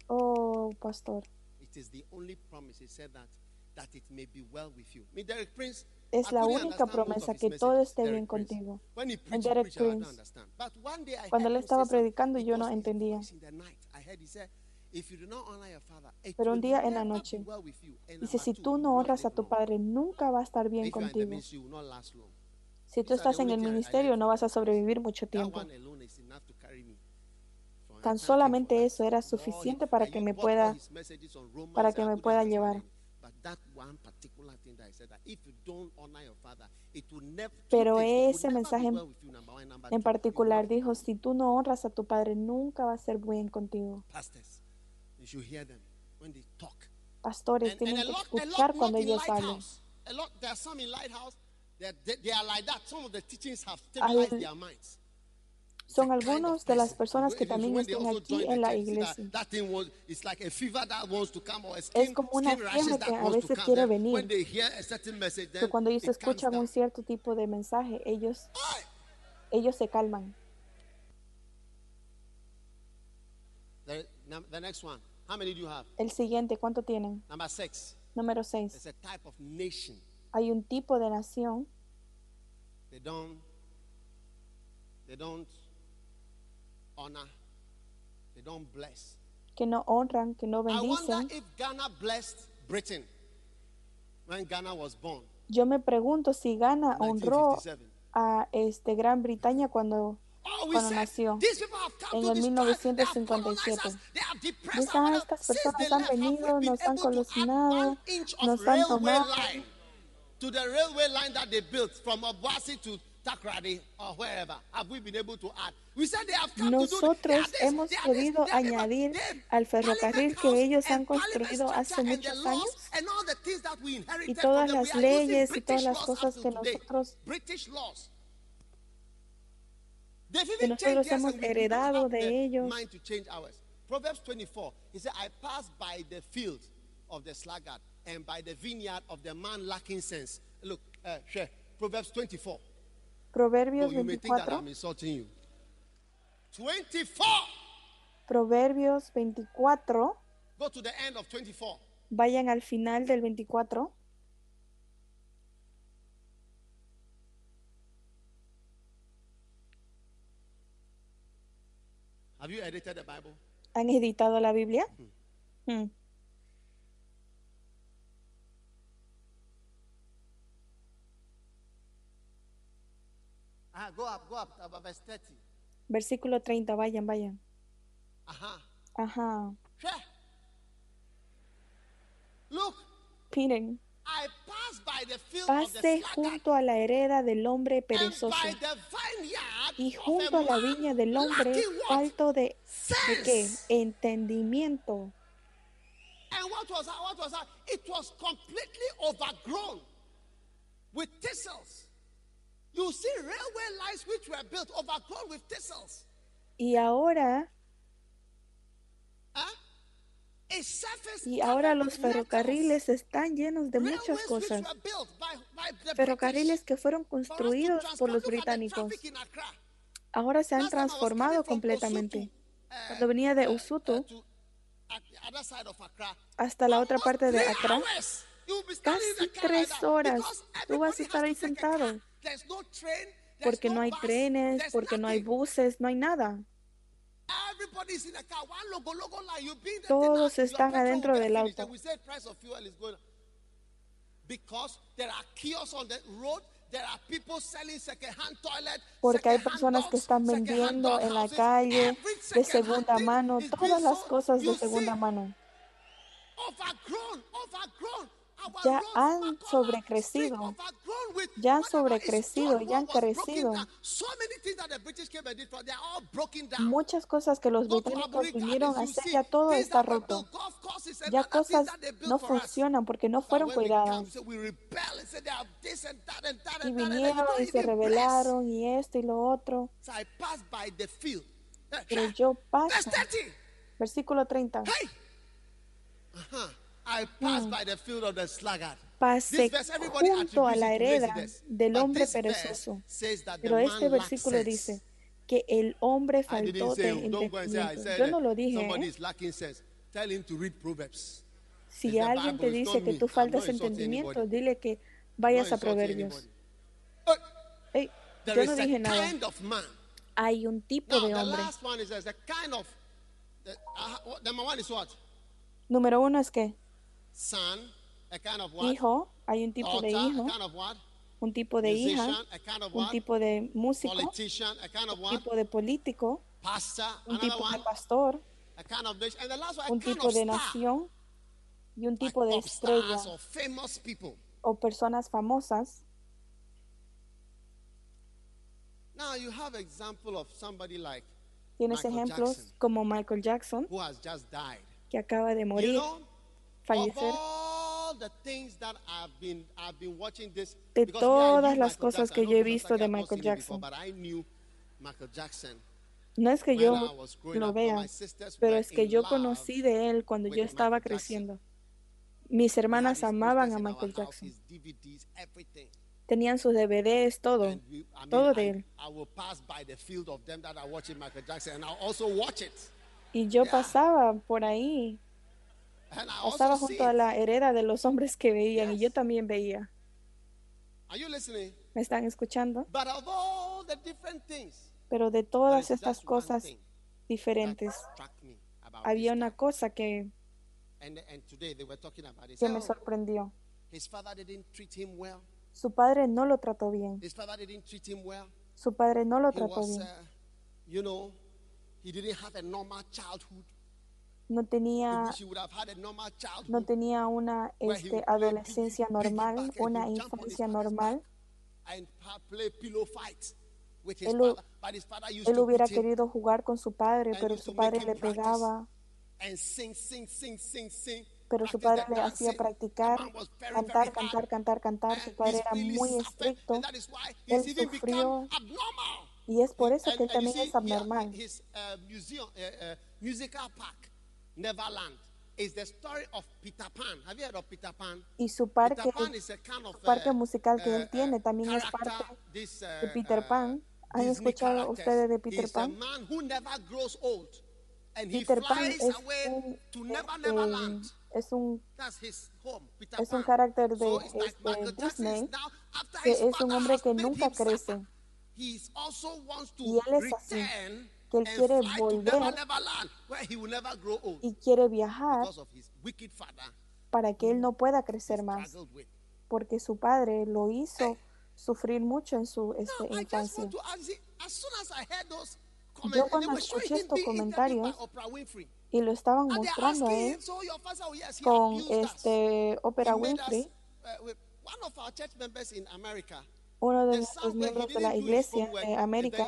oh pastor. It is the only promise he said that that it may be well with you. Me Derek Prince es la única promesa que todo esté bien contigo. En Derek Prince, cuando él estaba predicando, yo no entendía. Pero un día en la noche, dice, si tú no honras a tu padre, nunca va a estar bien contigo. Si tú estás en el ministerio, no vas a sobrevivir mucho tiempo. Tan solamente eso era suficiente para que me pueda, para que me pueda llevar. Pero ese mensaje en particular dijo, si tú no honras a tu padre, nunca va a ser bien contigo. Pastores tienen que escuchar cuando ellos hablan. Son algunos de las personas que también están aquí en la iglesia. Es como una fiebre que a veces quiere venir. Que cuando ellos escuchan un cierto tipo de mensaje, ellos, ellos se calman. El siguiente, ¿cuánto tienen? Número 6. Hay un tipo de nación. They don't, they don't honor, they don't bless. Que no honran, que no bendicen. if Ghana blessed Britain when Ghana was born. Yo me pregunto si Ghana honró a este Gran Bretaña cuando oh, cuando nació en el 1957. Dicen, ah, estas personas han venido, nos han colosinado, nos han tomado. To the railway line that they built from Obuasi to nosotros hemos podido añadir al ferrocarril que ellos han construido hace muchos años y todas las leyes y todas las cosas que nosotros que nosotros hemos heredado de ellos. Proverbs 24, he said, I passed by the field of the sluggard and by the vineyard of the man lacking sense. Look, uh, share. Proverbs 24. Proverbios 24. 24. Proverbios 24. Go to the end of 24. Vayan al final del 24. Have you edited the Bible? ¿Han editado la Biblia? Mm-hmm. Mm. Ah, go up, go up, about verse 30. Versículo 30, vayan, vayan. Ajá. Ajá. Look, Miren, I passed by the field pasé junto a la hereda del hombre perezoso y junto a la viña del hombre falto de, ¿de qué? Entendimiento. And what was that? What was that? It was completely overgrown with thistles. You see railway lines which were built overgrown with thistles. Y ahora, Huh? A surface y ahora los ferrocarriles están llenos de muchas cosas. Ferrocarriles que fueron construidos por los británicos. Ahora se han transformado completamente. Uh, Cuando venía de Usutu of Accra, hasta la otra parte de Accra, casi tres horas, tú vas a estar ahí sentado. There's no train, there's porque no hay trenes, porque no hay buses, no hay nada. Todos están adentro del auto. Porque hay personas que están vendiendo en la calle de segunda mano, todas las cosas de segunda mano. Overgrown, overgrown. Ya han sobrecrecido. Ya han sobrecrecido, ya han crecido. Muchas cosas que los británicos vinieron a hacer, ya todo está roto. Ya cosas no funcionan porque no fueron cuidadas. Y vinieron y se rebelaron y esto y lo otro. Pero yo [laughs] paso. 30. Versículo 30. Hey! I passed by the field of the sluggard. Pasé junto a la hereda del hombre perezoso. Pero este versículo dice que el hombre faltó de entendimiento. Yo no lo dije. ¿eh? is lacking sense. Tell him to read Proverbs. It's Si alguien te dice que tú faltas entendimiento, dile que vayas a Proverbios. anybody. But Ey, there yo no dije nada. Hay un tipo de hombre. uh, what? Número uno es que Son, a kind of what? hijo, hay un tipo de hijo, un tipo de hija, un tipo de músico, un tipo de político, Pastor, un tipo de pastor, un tipo de nación. Y un tipo de estrella. o personas famosas. Now you have example of somebody like Tienes Michael ejemplos Jackson. como Michael Jackson, who has just died. que acaba de morir, fallecer. De todas las cosas que yo he visto de Michael Jackson. No es que yo lo vea, pero es que yo conocí de él cuando yo estaba creciendo. Mis hermanas amaban a Michael Jackson. Tenían sus DVDs, todo, todo de él. Y yo pasaba por ahí, See junto a la hereda de los hombres que veían y yo también veía. Are you listening? ¿Me están escuchando? But of all the different things, Pero de todas estas cosas diferentes, había una cosa que, And, and today they were talking about it. que me "Oh, sorprendió. his father didn't treat him well. Su padre no lo trató bien. His father didn't treat him well. Su padre no lo trató bien. No tenía, no tenía una este, adolescencia normal, una infancia normal. Él hu- father. But his father used Él hubiera querido jugar con su padre, pero su padre le pegaba, pero su padre le hacía practicar, cantar, cantar, cantar, cantar. Su padre era muy estricto Él sufrió y es por eso que él también es here, abnormal. Uh, uh, uh, Neverland, is the story of Peter Pan. Have you heard of Peter Pan? Y su parque, Peter Pan is a kind of su parque uh, musical que uh, él tiene uh, también es parte this, de uh, Peter uh, Pan. ¿Han escuchado ustedes de Peter Pan? a man who never grows old. And he Peter Pan flies es away un, to Never este, Neverland. es un That's his home, Peter es un Pan. carácter de So like este, is Disney que es un hombre que nunca crece. Y él es así. Que él quiere volver y quiere viajar para que él no pueda crecer más, porque su padre lo hizo sufrir mucho en su este, infancia. Yo cuando escuché estos comentarios y lo estaban mostrando a él con este Oprah Winfrey, uno de nuestros miembros de la iglesia de América.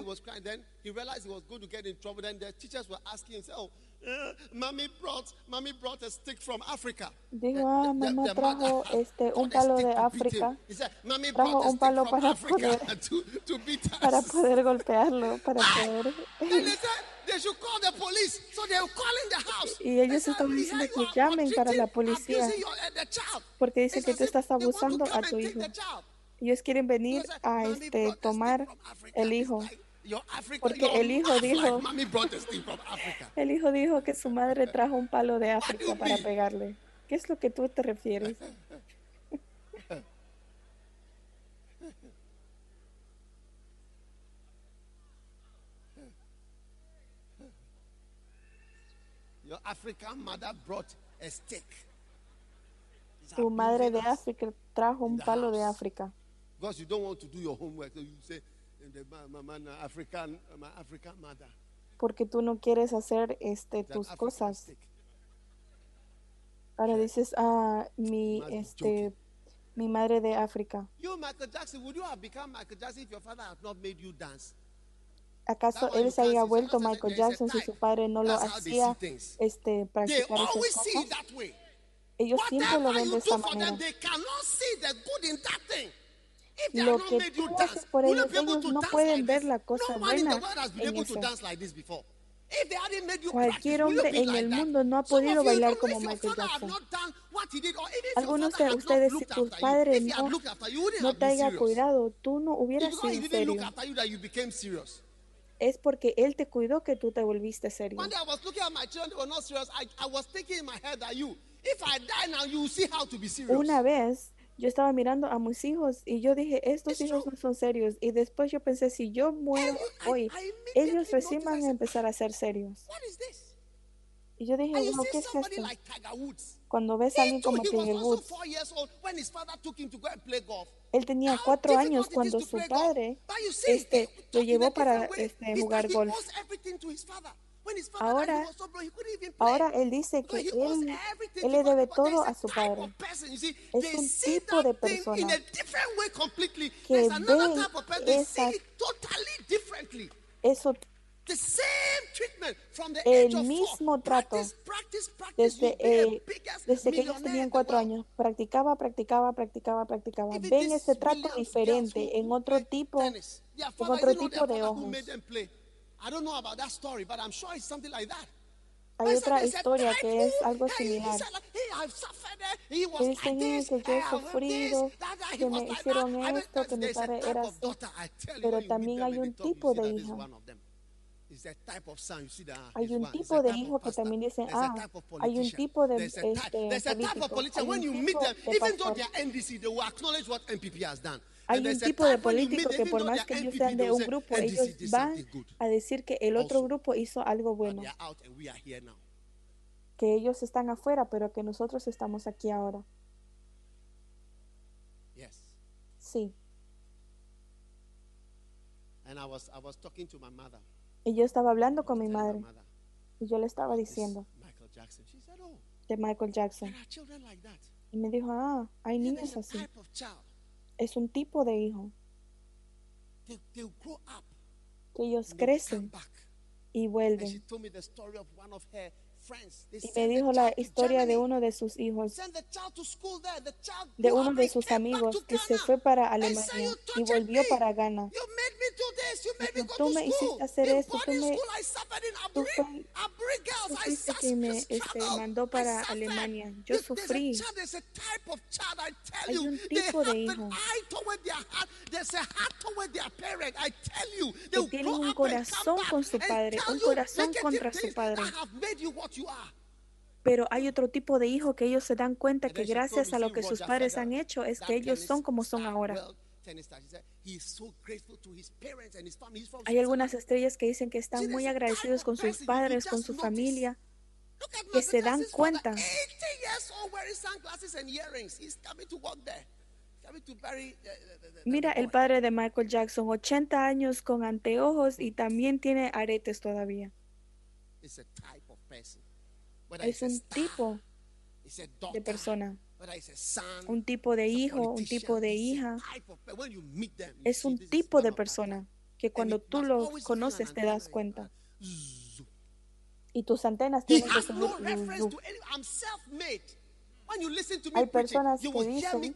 Dijo, ah, mamá trajo [laughs] este, un palo de África. Trajo un palo para poder, [laughs] [laughs] para poder golpearlo, para poder... Y ellos estaban diciendo que llamen para la policía porque dice que tú estás abusando a tu hijo. Ellos quieren venir a este, tomar el hijo. Porque el hijo dijo, [laughs] el hijo dijo que su madre trajo un palo de África para pegarle. ¿Qué es lo que tú te refieres? [laughs] Tu madre de África trajo un palo de África. Because you don't want to do your homework, so you say, porque tú no quieres hacer este tus cosas. Ahora dices, ah, mi este mi madre de África. ¿Acaso él se había vuelto Michael Jackson si su padre no lo hacía este, practicar esas cosas? Ellos siempre lo ven de esa manera. Lo que tú haces por ellos, ellos no pueden ver la cosa buena en eso. Cualquier hombre en el mundo no ha podido bailar como Michael Jackson. Algunos de ustedes, si tu padre no, no te haya cuidado, tú no hubieras sido serio. Es porque él te cuidó que tú te volviste serio. Una vez yo estaba mirando a mis hijos y yo dije, estos hijos no son serios. Y después yo pensé, si yo muero hoy, ellos recién van a empezar a ser [laughs] serios. Y yo dije, ¿qué es esto? Cuando ves a alguien como Tiger Woods, él tenía cuatro años cuando su padre este, lo llevó para este, jugar golf. Ahora, ahora él dice que él, él le debe todo a su padre. Es un tipo de persona que ve esa, eso el mismo trato desde, eh, desde que ellos tenían cuatro años. Practicaba, practicaba, practicaba, practicaba. Ven ese trato diferente en otro tipo, en otro tipo de ojos. Hay otra historia que es algo similar. Que dicen que yo he sufrido, que me hicieron esto, que mi padre era así. Pero también hay un tipo de hijo. Hay un tipo de hijo que también dicen, ah, hay un tipo de este, político, hay un tipo de pastor. Hay un tipo de político que por más que ellos sean de un grupo, ellos van a decir que el otro grupo hizo algo bueno. Que ellos están afuera, pero que nosotros estamos aquí ahora. Sí. Y yo estaba hablando con mi madre. Y yo le estaba diciendo de Michael Jackson. Y me dijo, ah, hay niños así es un tipo de hijo que ellos crecen y vuelven. Y me dijo la historia de uno de sus hijos, de uno de sus amigos que se fue para Alemania y volvió para Ghana. tú me hiciste hacer esto, tú me tú fuiste que me este, mandó para Alemania. Yo sufrí. Hay un tipo de hijo que tienen un corazón con su padre, un corazón contra su padre. Pero hay otro tipo de hijo que ellos se dan cuenta que gracias a lo que sus padres han hecho es que ellos son como son ahora. Hay algunas estrellas que dicen que están muy agradecidos con sus padres, con su familia, que se dan cuenta. Mira el padre de Michael Jackson, 80 años con anteojos y también tiene aretes todavía. Es un tipo de persona, un tipo de hijo, un tipo de hija. Es un tipo de persona que cuando tú lo conoces te das cuenta. Y tus antenas tienen que ser hay personas que dicen,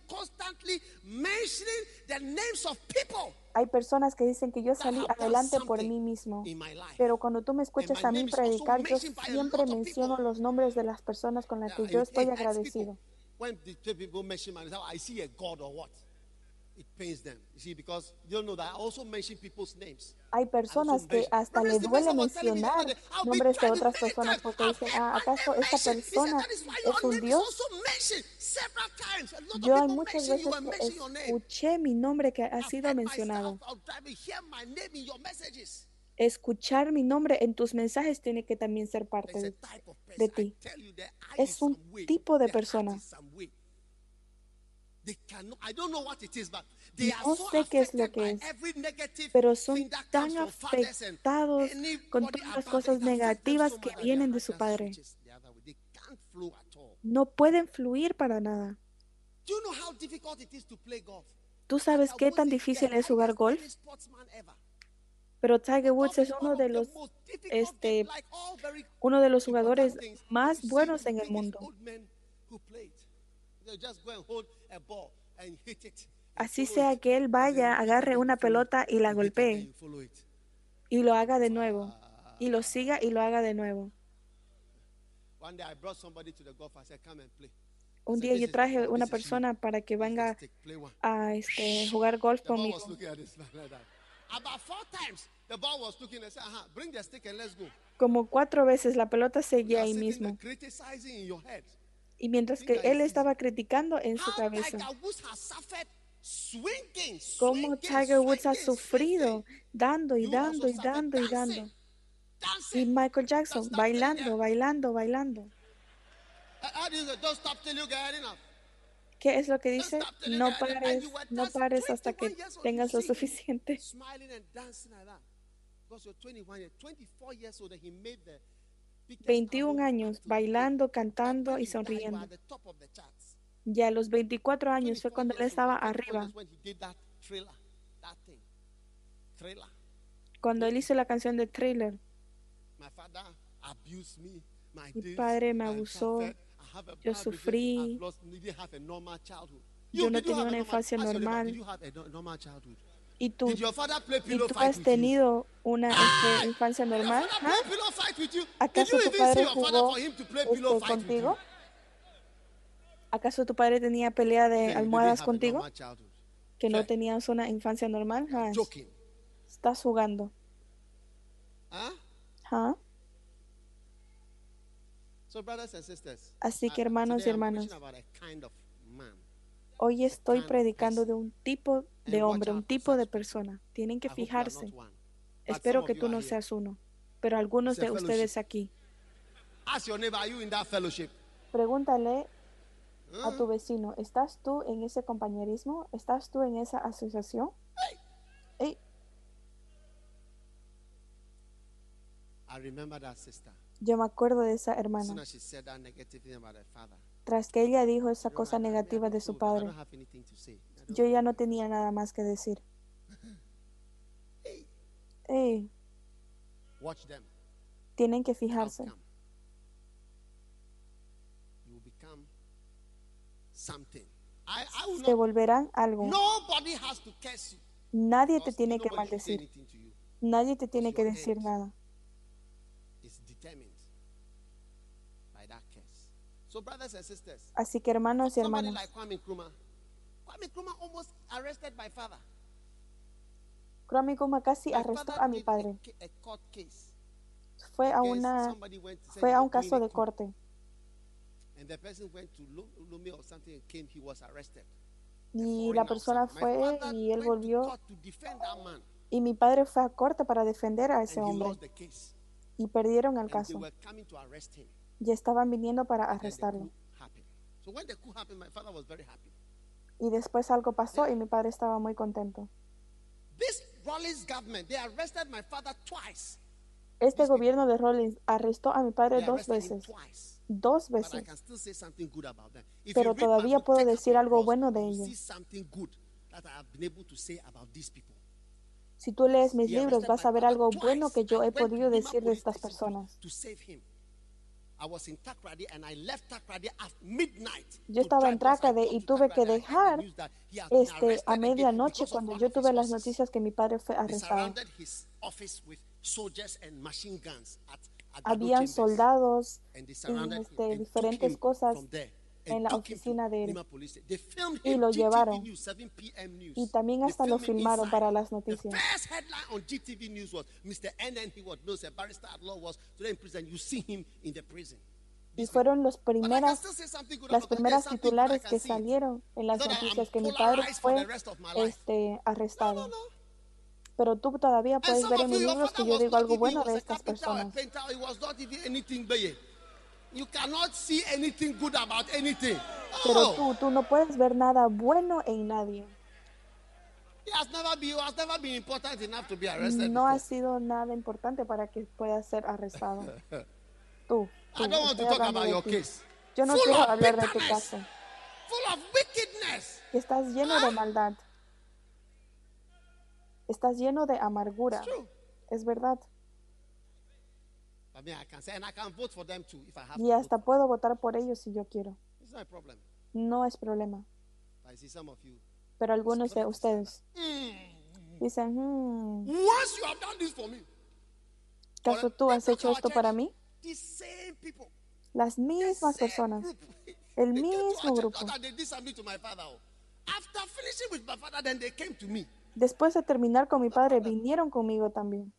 hay personas que dicen que yo salí adelante por mí mismo, pero cuando tú me escuchas a mí predicar, yo siempre menciono los nombres de las personas con las que yo estoy agradecido. Hay personas que hasta les duele mencionar nombres de otras personas porque dicen, ah, ¿acaso esta persona es un Dios? Yo hay muchas veces que escuché mi nombre que ha sido mencionado. Escuchar mi nombre en tus mensajes tiene que también ser parte de, de ti. Es un tipo de persona. No sé qué es lo que es, pero son tan afectados con todas las cosas negativas que vienen de su padre. No pueden fluir para nada. ¿Tú sabes qué tan difícil es jugar golf? Pero Tiger Woods es uno de los este uno de los jugadores más buenos en el mundo. Así sea que él vaya, agarre una pelota y la golpee. Y lo haga de nuevo. Y lo siga y lo haga de nuevo. Un día yo traje una persona para que venga a este, jugar golf conmigo. Como cuatro veces la pelota seguía ahí mismo. Y mientras que él estaba criticando en su cabeza, cómo Tiger Woods ha sufrido dando y dando y dando y dando. Y Michael Jackson bailando, bailando, bailando. ¿Qué es lo que dice? No pares, no pares hasta que tengas lo suficiente. 21 años bailando, cantando y sonriendo. Y a los 24 años fue cuando él estaba arriba. Cuando él hizo la canción de Thriller. Mi padre me abusó. Yo sufrí. Yo no tenía una infancia normal. ¿Y tú, ¿Y tú has tenido una este, infancia normal? ¿Ah? ¿Acaso tu padre jugó esto contigo? ¿Acaso tu padre tenía pelea de almohadas contigo? ¿Que no tenías una infancia normal? ¿Ah? Estás jugando. ¿Ah? Así que hermanos y hermanas, Hoy estoy predicando de un tipo de hombre, un tipo de persona. Tienen que fijarse. Espero que tú no seas uno, pero algunos de ustedes aquí. Pregúntale a tu vecino, ¿estás tú en ese compañerismo? ¿Estás tú en esa asociación? Yo me acuerdo de esa hermana. Tras que ella dijo esa cosa negativa de su padre, yo ya no tenía nada más que decir. Tienen que fijarse. Se volverán algo. Nadie te tiene que maldecir. Nadie te tiene que decir nada. Así que hermanos y hermanas, Kwame Nkrumah. Casi arrestó a mi padre. Fue a, una, fue a un caso de corte. Y la persona fue y él volvió y mi padre fue a corte para defender a ese hombre. y perdieron el caso. Y estaban viniendo para arrestarlo. Y después algo pasó y mi padre estaba muy contento. Este gobierno de Rollins arrestó a mi padre dos veces. Dos veces. Pero todavía puedo decir algo bueno de ellos. Si tú lees mis libros, vas a ver algo bueno que yo he podido decir de estas personas. Yo estaba en Takrady y tuve que dejar este, a medianoche cuando yo tuve las noticias que mi padre fue arrestado. Habían soldados y este, diferentes cosas en la oficina de él y lo llevaron. Y también hasta lo filmaron para las noticias. Y fueron los primeras, las primeras titulares que salieron en las noticias que mi padre fue este, arrestado. Pero tú todavía puedes ver en mis libros que yo digo algo bueno de estas personas. You cannot see anything good about anything. Pero oh. tú, tú no puedes ver nada bueno en nadie. No ha sido nada importante para que pueda ser arrestado. Tú. [laughs] tú I don't want to talk about your case. Yo no Full quiero hablar de tu caso. Full of wickedness. Estás lleno de maldad. Estás lleno de amargura. Es verdad. Y hasta puedo votar por ellos si yo quiero. No es problema. Pero algunos de ustedes Mm. dicen, hmm, Once you have done this for me, ¿caso tú has hecho esto para mí? Las mismas personas, el [laughs] mismo grupo. "Father, They did something to my father. oh." Después de terminar con mi padre, vinieron conmigo también.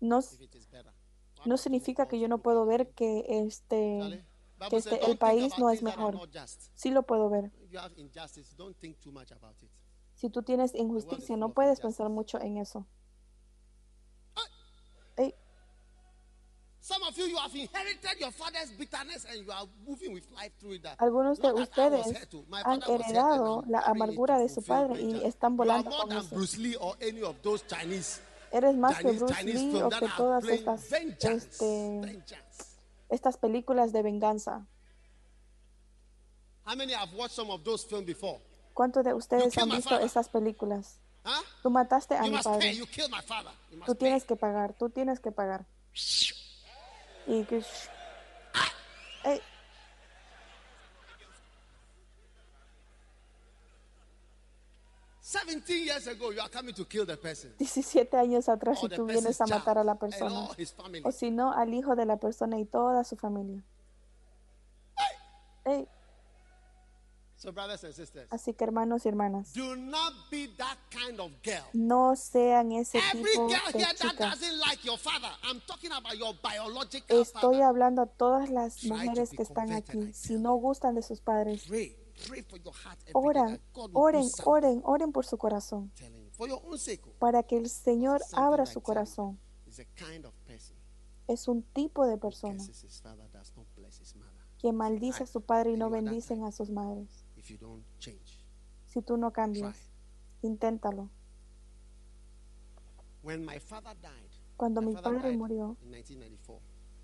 No, no significa que yo no puedo ver que este, que este, "Don't el país no es mejor. not just." Sí lo puedo ver. Si tú tienes injusticia, no puedes pensar mucho en eso. Ey, Some of you, you have inherited your father's bitterness and you are moving with life through it. That- algunos de ustedes han heredado la amargura de su padre y están volando con eso. Eres más que Bruce Lee o que todas estas, este, estas películas de venganza. How many have watched some of those films before? ¿Cuántos de ustedes han visto esas películas? Tú mataste a mi padre. Tú tienes que pagar, tú tienes que pagar. Y que... Ey, 17 years ago, you are coming to kill the person. 17 años atrás y the tú vienes a matar a la persona. O si no, al hijo de la persona y toda su familia. Ey, So, brothers and sisters, así que hermanos y hermanas, do not be that kind of girl. no sean ese Every tipo girl de here that chicas. doesn't like your father, I'm talking about your biological Estoy father. hablando a todas las mujeres que están aquí. Si no gustan de sus padres, Oran, oren, oren, oren por su corazón. Oh, Para que el Señor abra su corazón. Es un tipo de persona que maldice a su padre y no bendicen a sus madres. Si tú no cambias, inténtalo. Cuando mi padre murió, in 1994.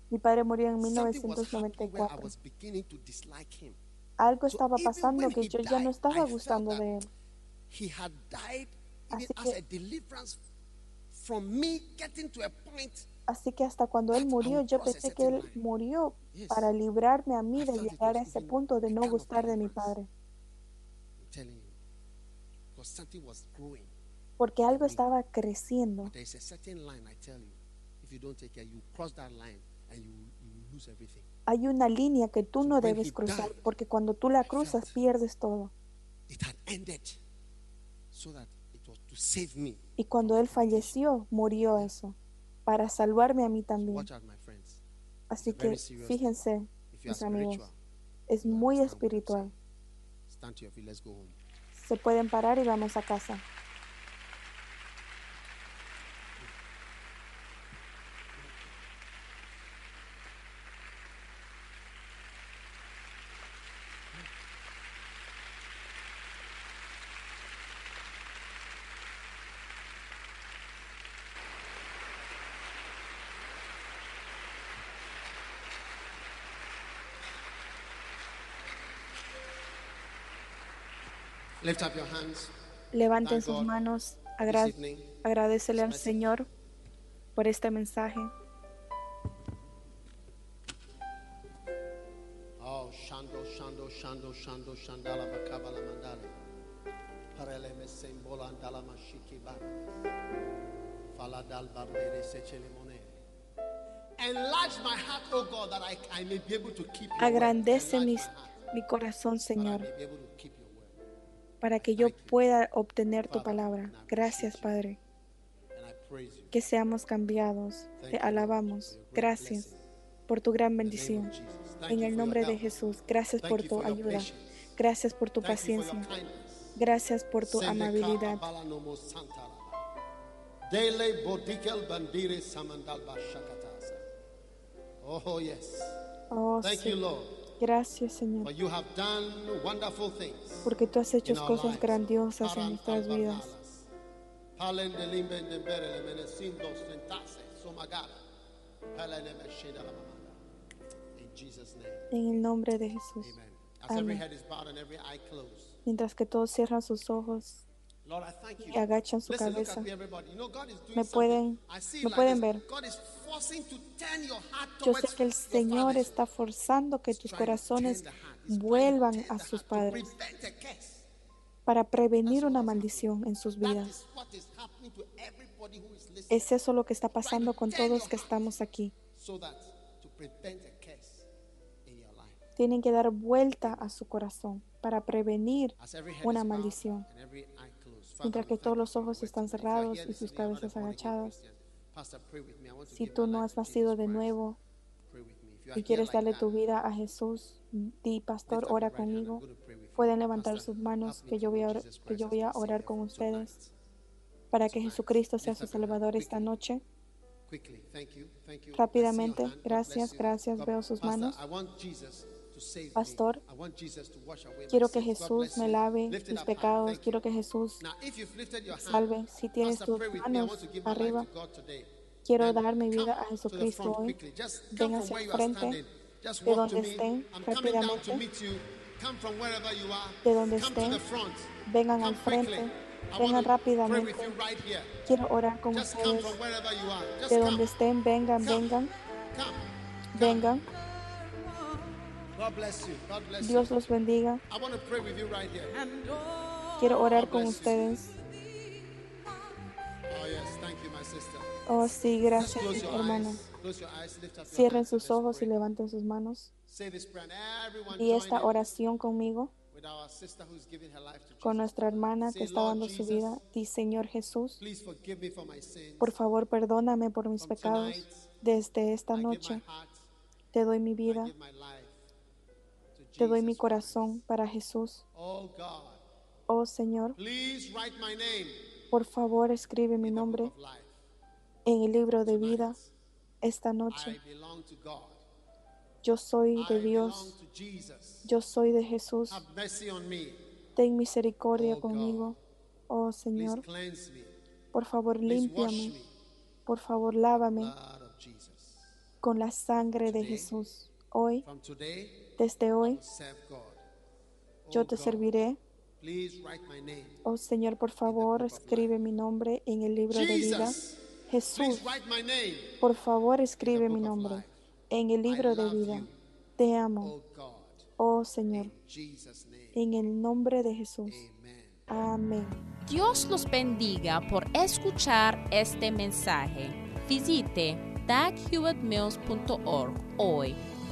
mi padre murió en Something was happening where I 1994. Algo estaba pasando que he yo ya no estaba gustando de él. Así as que- a deliverance from me getting to a point Así que hasta cuando él murió, yo pensé que él murió para librarme a mí de llegar a ese punto de no gustar de mi padre. I'm telling you. Because something was growing. Porque algo estaba creciendo. There is a certain line, I tell you. If you don't take care, you cross that line and Hay una línea que tú no debes cruzar, porque cuando tú la cruzas pierdes todo. Y cuando él falleció, murió eso, para salvarme a mí también. Así que fíjense, mis amigos, es muy espiritual. Se pueden parar y vamos a casa. Levanten sus manos, agradecele al Señor por este mensaje. Oh, shando, shando, shando, shando, shandala bakabala mandala. Parele me sembola andala mashiki bar. Faladal barbere sechelemone. Enlarge my heart, oh God, that I, I may be able to keep Agrandece mi, mi corazón, Señor para que yo pueda obtener tu palabra. Gracias, Padre. Que seamos cambiados. Te alabamos. Gracias por tu gran bendición. En el nombre de Jesús, gracias por tu ayuda. Gracias por tu paciencia. Gracias por tu amabilidad. Oh, yes. Oh, sí. Gracias, Señor. Porque tú has hecho cosas grandiosas en nuestras vidas. En el nombre de Jesús. Amén. Mientras que todos cierran sus ojos y agachan su cabeza. Me pueden, me pueden ver. Yo sé que el Señor está forzando que tus corazones vuelvan a sus padres para prevenir una maldición en sus vidas. Es eso lo que está pasando con todos que estamos aquí. Tienen que dar vuelta a su corazón para prevenir una maldición mientras que todos los ojos están cerrados y sus cabezas agachadas. Si tú no has nacido de nuevo y quieres darle tu vida a Jesús, di, pastor, ora conmigo. Pueden levantar sus manos que yo voy a, que yo voy a orar con ustedes para que Jesucristo sea su Salvador esta noche. Rápidamente, gracias, gracias, veo sus manos. Pastor, quiero que Jesús me lave mis pecados, quiero que Jesús salve. Si tienes tus manos arriba, quiero dar mi vida a Jesucristo hoy. Ven hacia el frente, de donde estén, rápidamente, de donde estén, vengan al frente, vengan rápidamente. Quiero orar con ustedes. De donde estén, vengan, vengan, vengan. Dios los bendiga. Quiero orar con ustedes. Oh, sí, gracias, hermano. Cierren sus ojos y levanten sus manos. Y esta oración conmigo, con nuestra hermana que está dando su vida. Di, Señor Jesús, por favor, perdóname por mis pecados. Desde esta noche te doy mi vida te doy mi corazón para Jesús. Oh Señor, por favor escribe mi nombre en el libro de vida esta noche. Yo soy de Dios. Yo soy de Jesús. Ten misericordia conmigo, oh Señor. Por favor, límpiame. Por favor, lávame con la sangre de Jesús. Hoy desde hoy, yo te serviré. Oh Señor, por favor, escribe mi nombre en el libro de vida. Jesús, por favor, escribe mi nombre en el libro de vida. Te amo. Oh Señor, en el nombre de Jesús. Amén. Dios los bendiga por escuchar este mensaje. Visite daghewittmills.org hoy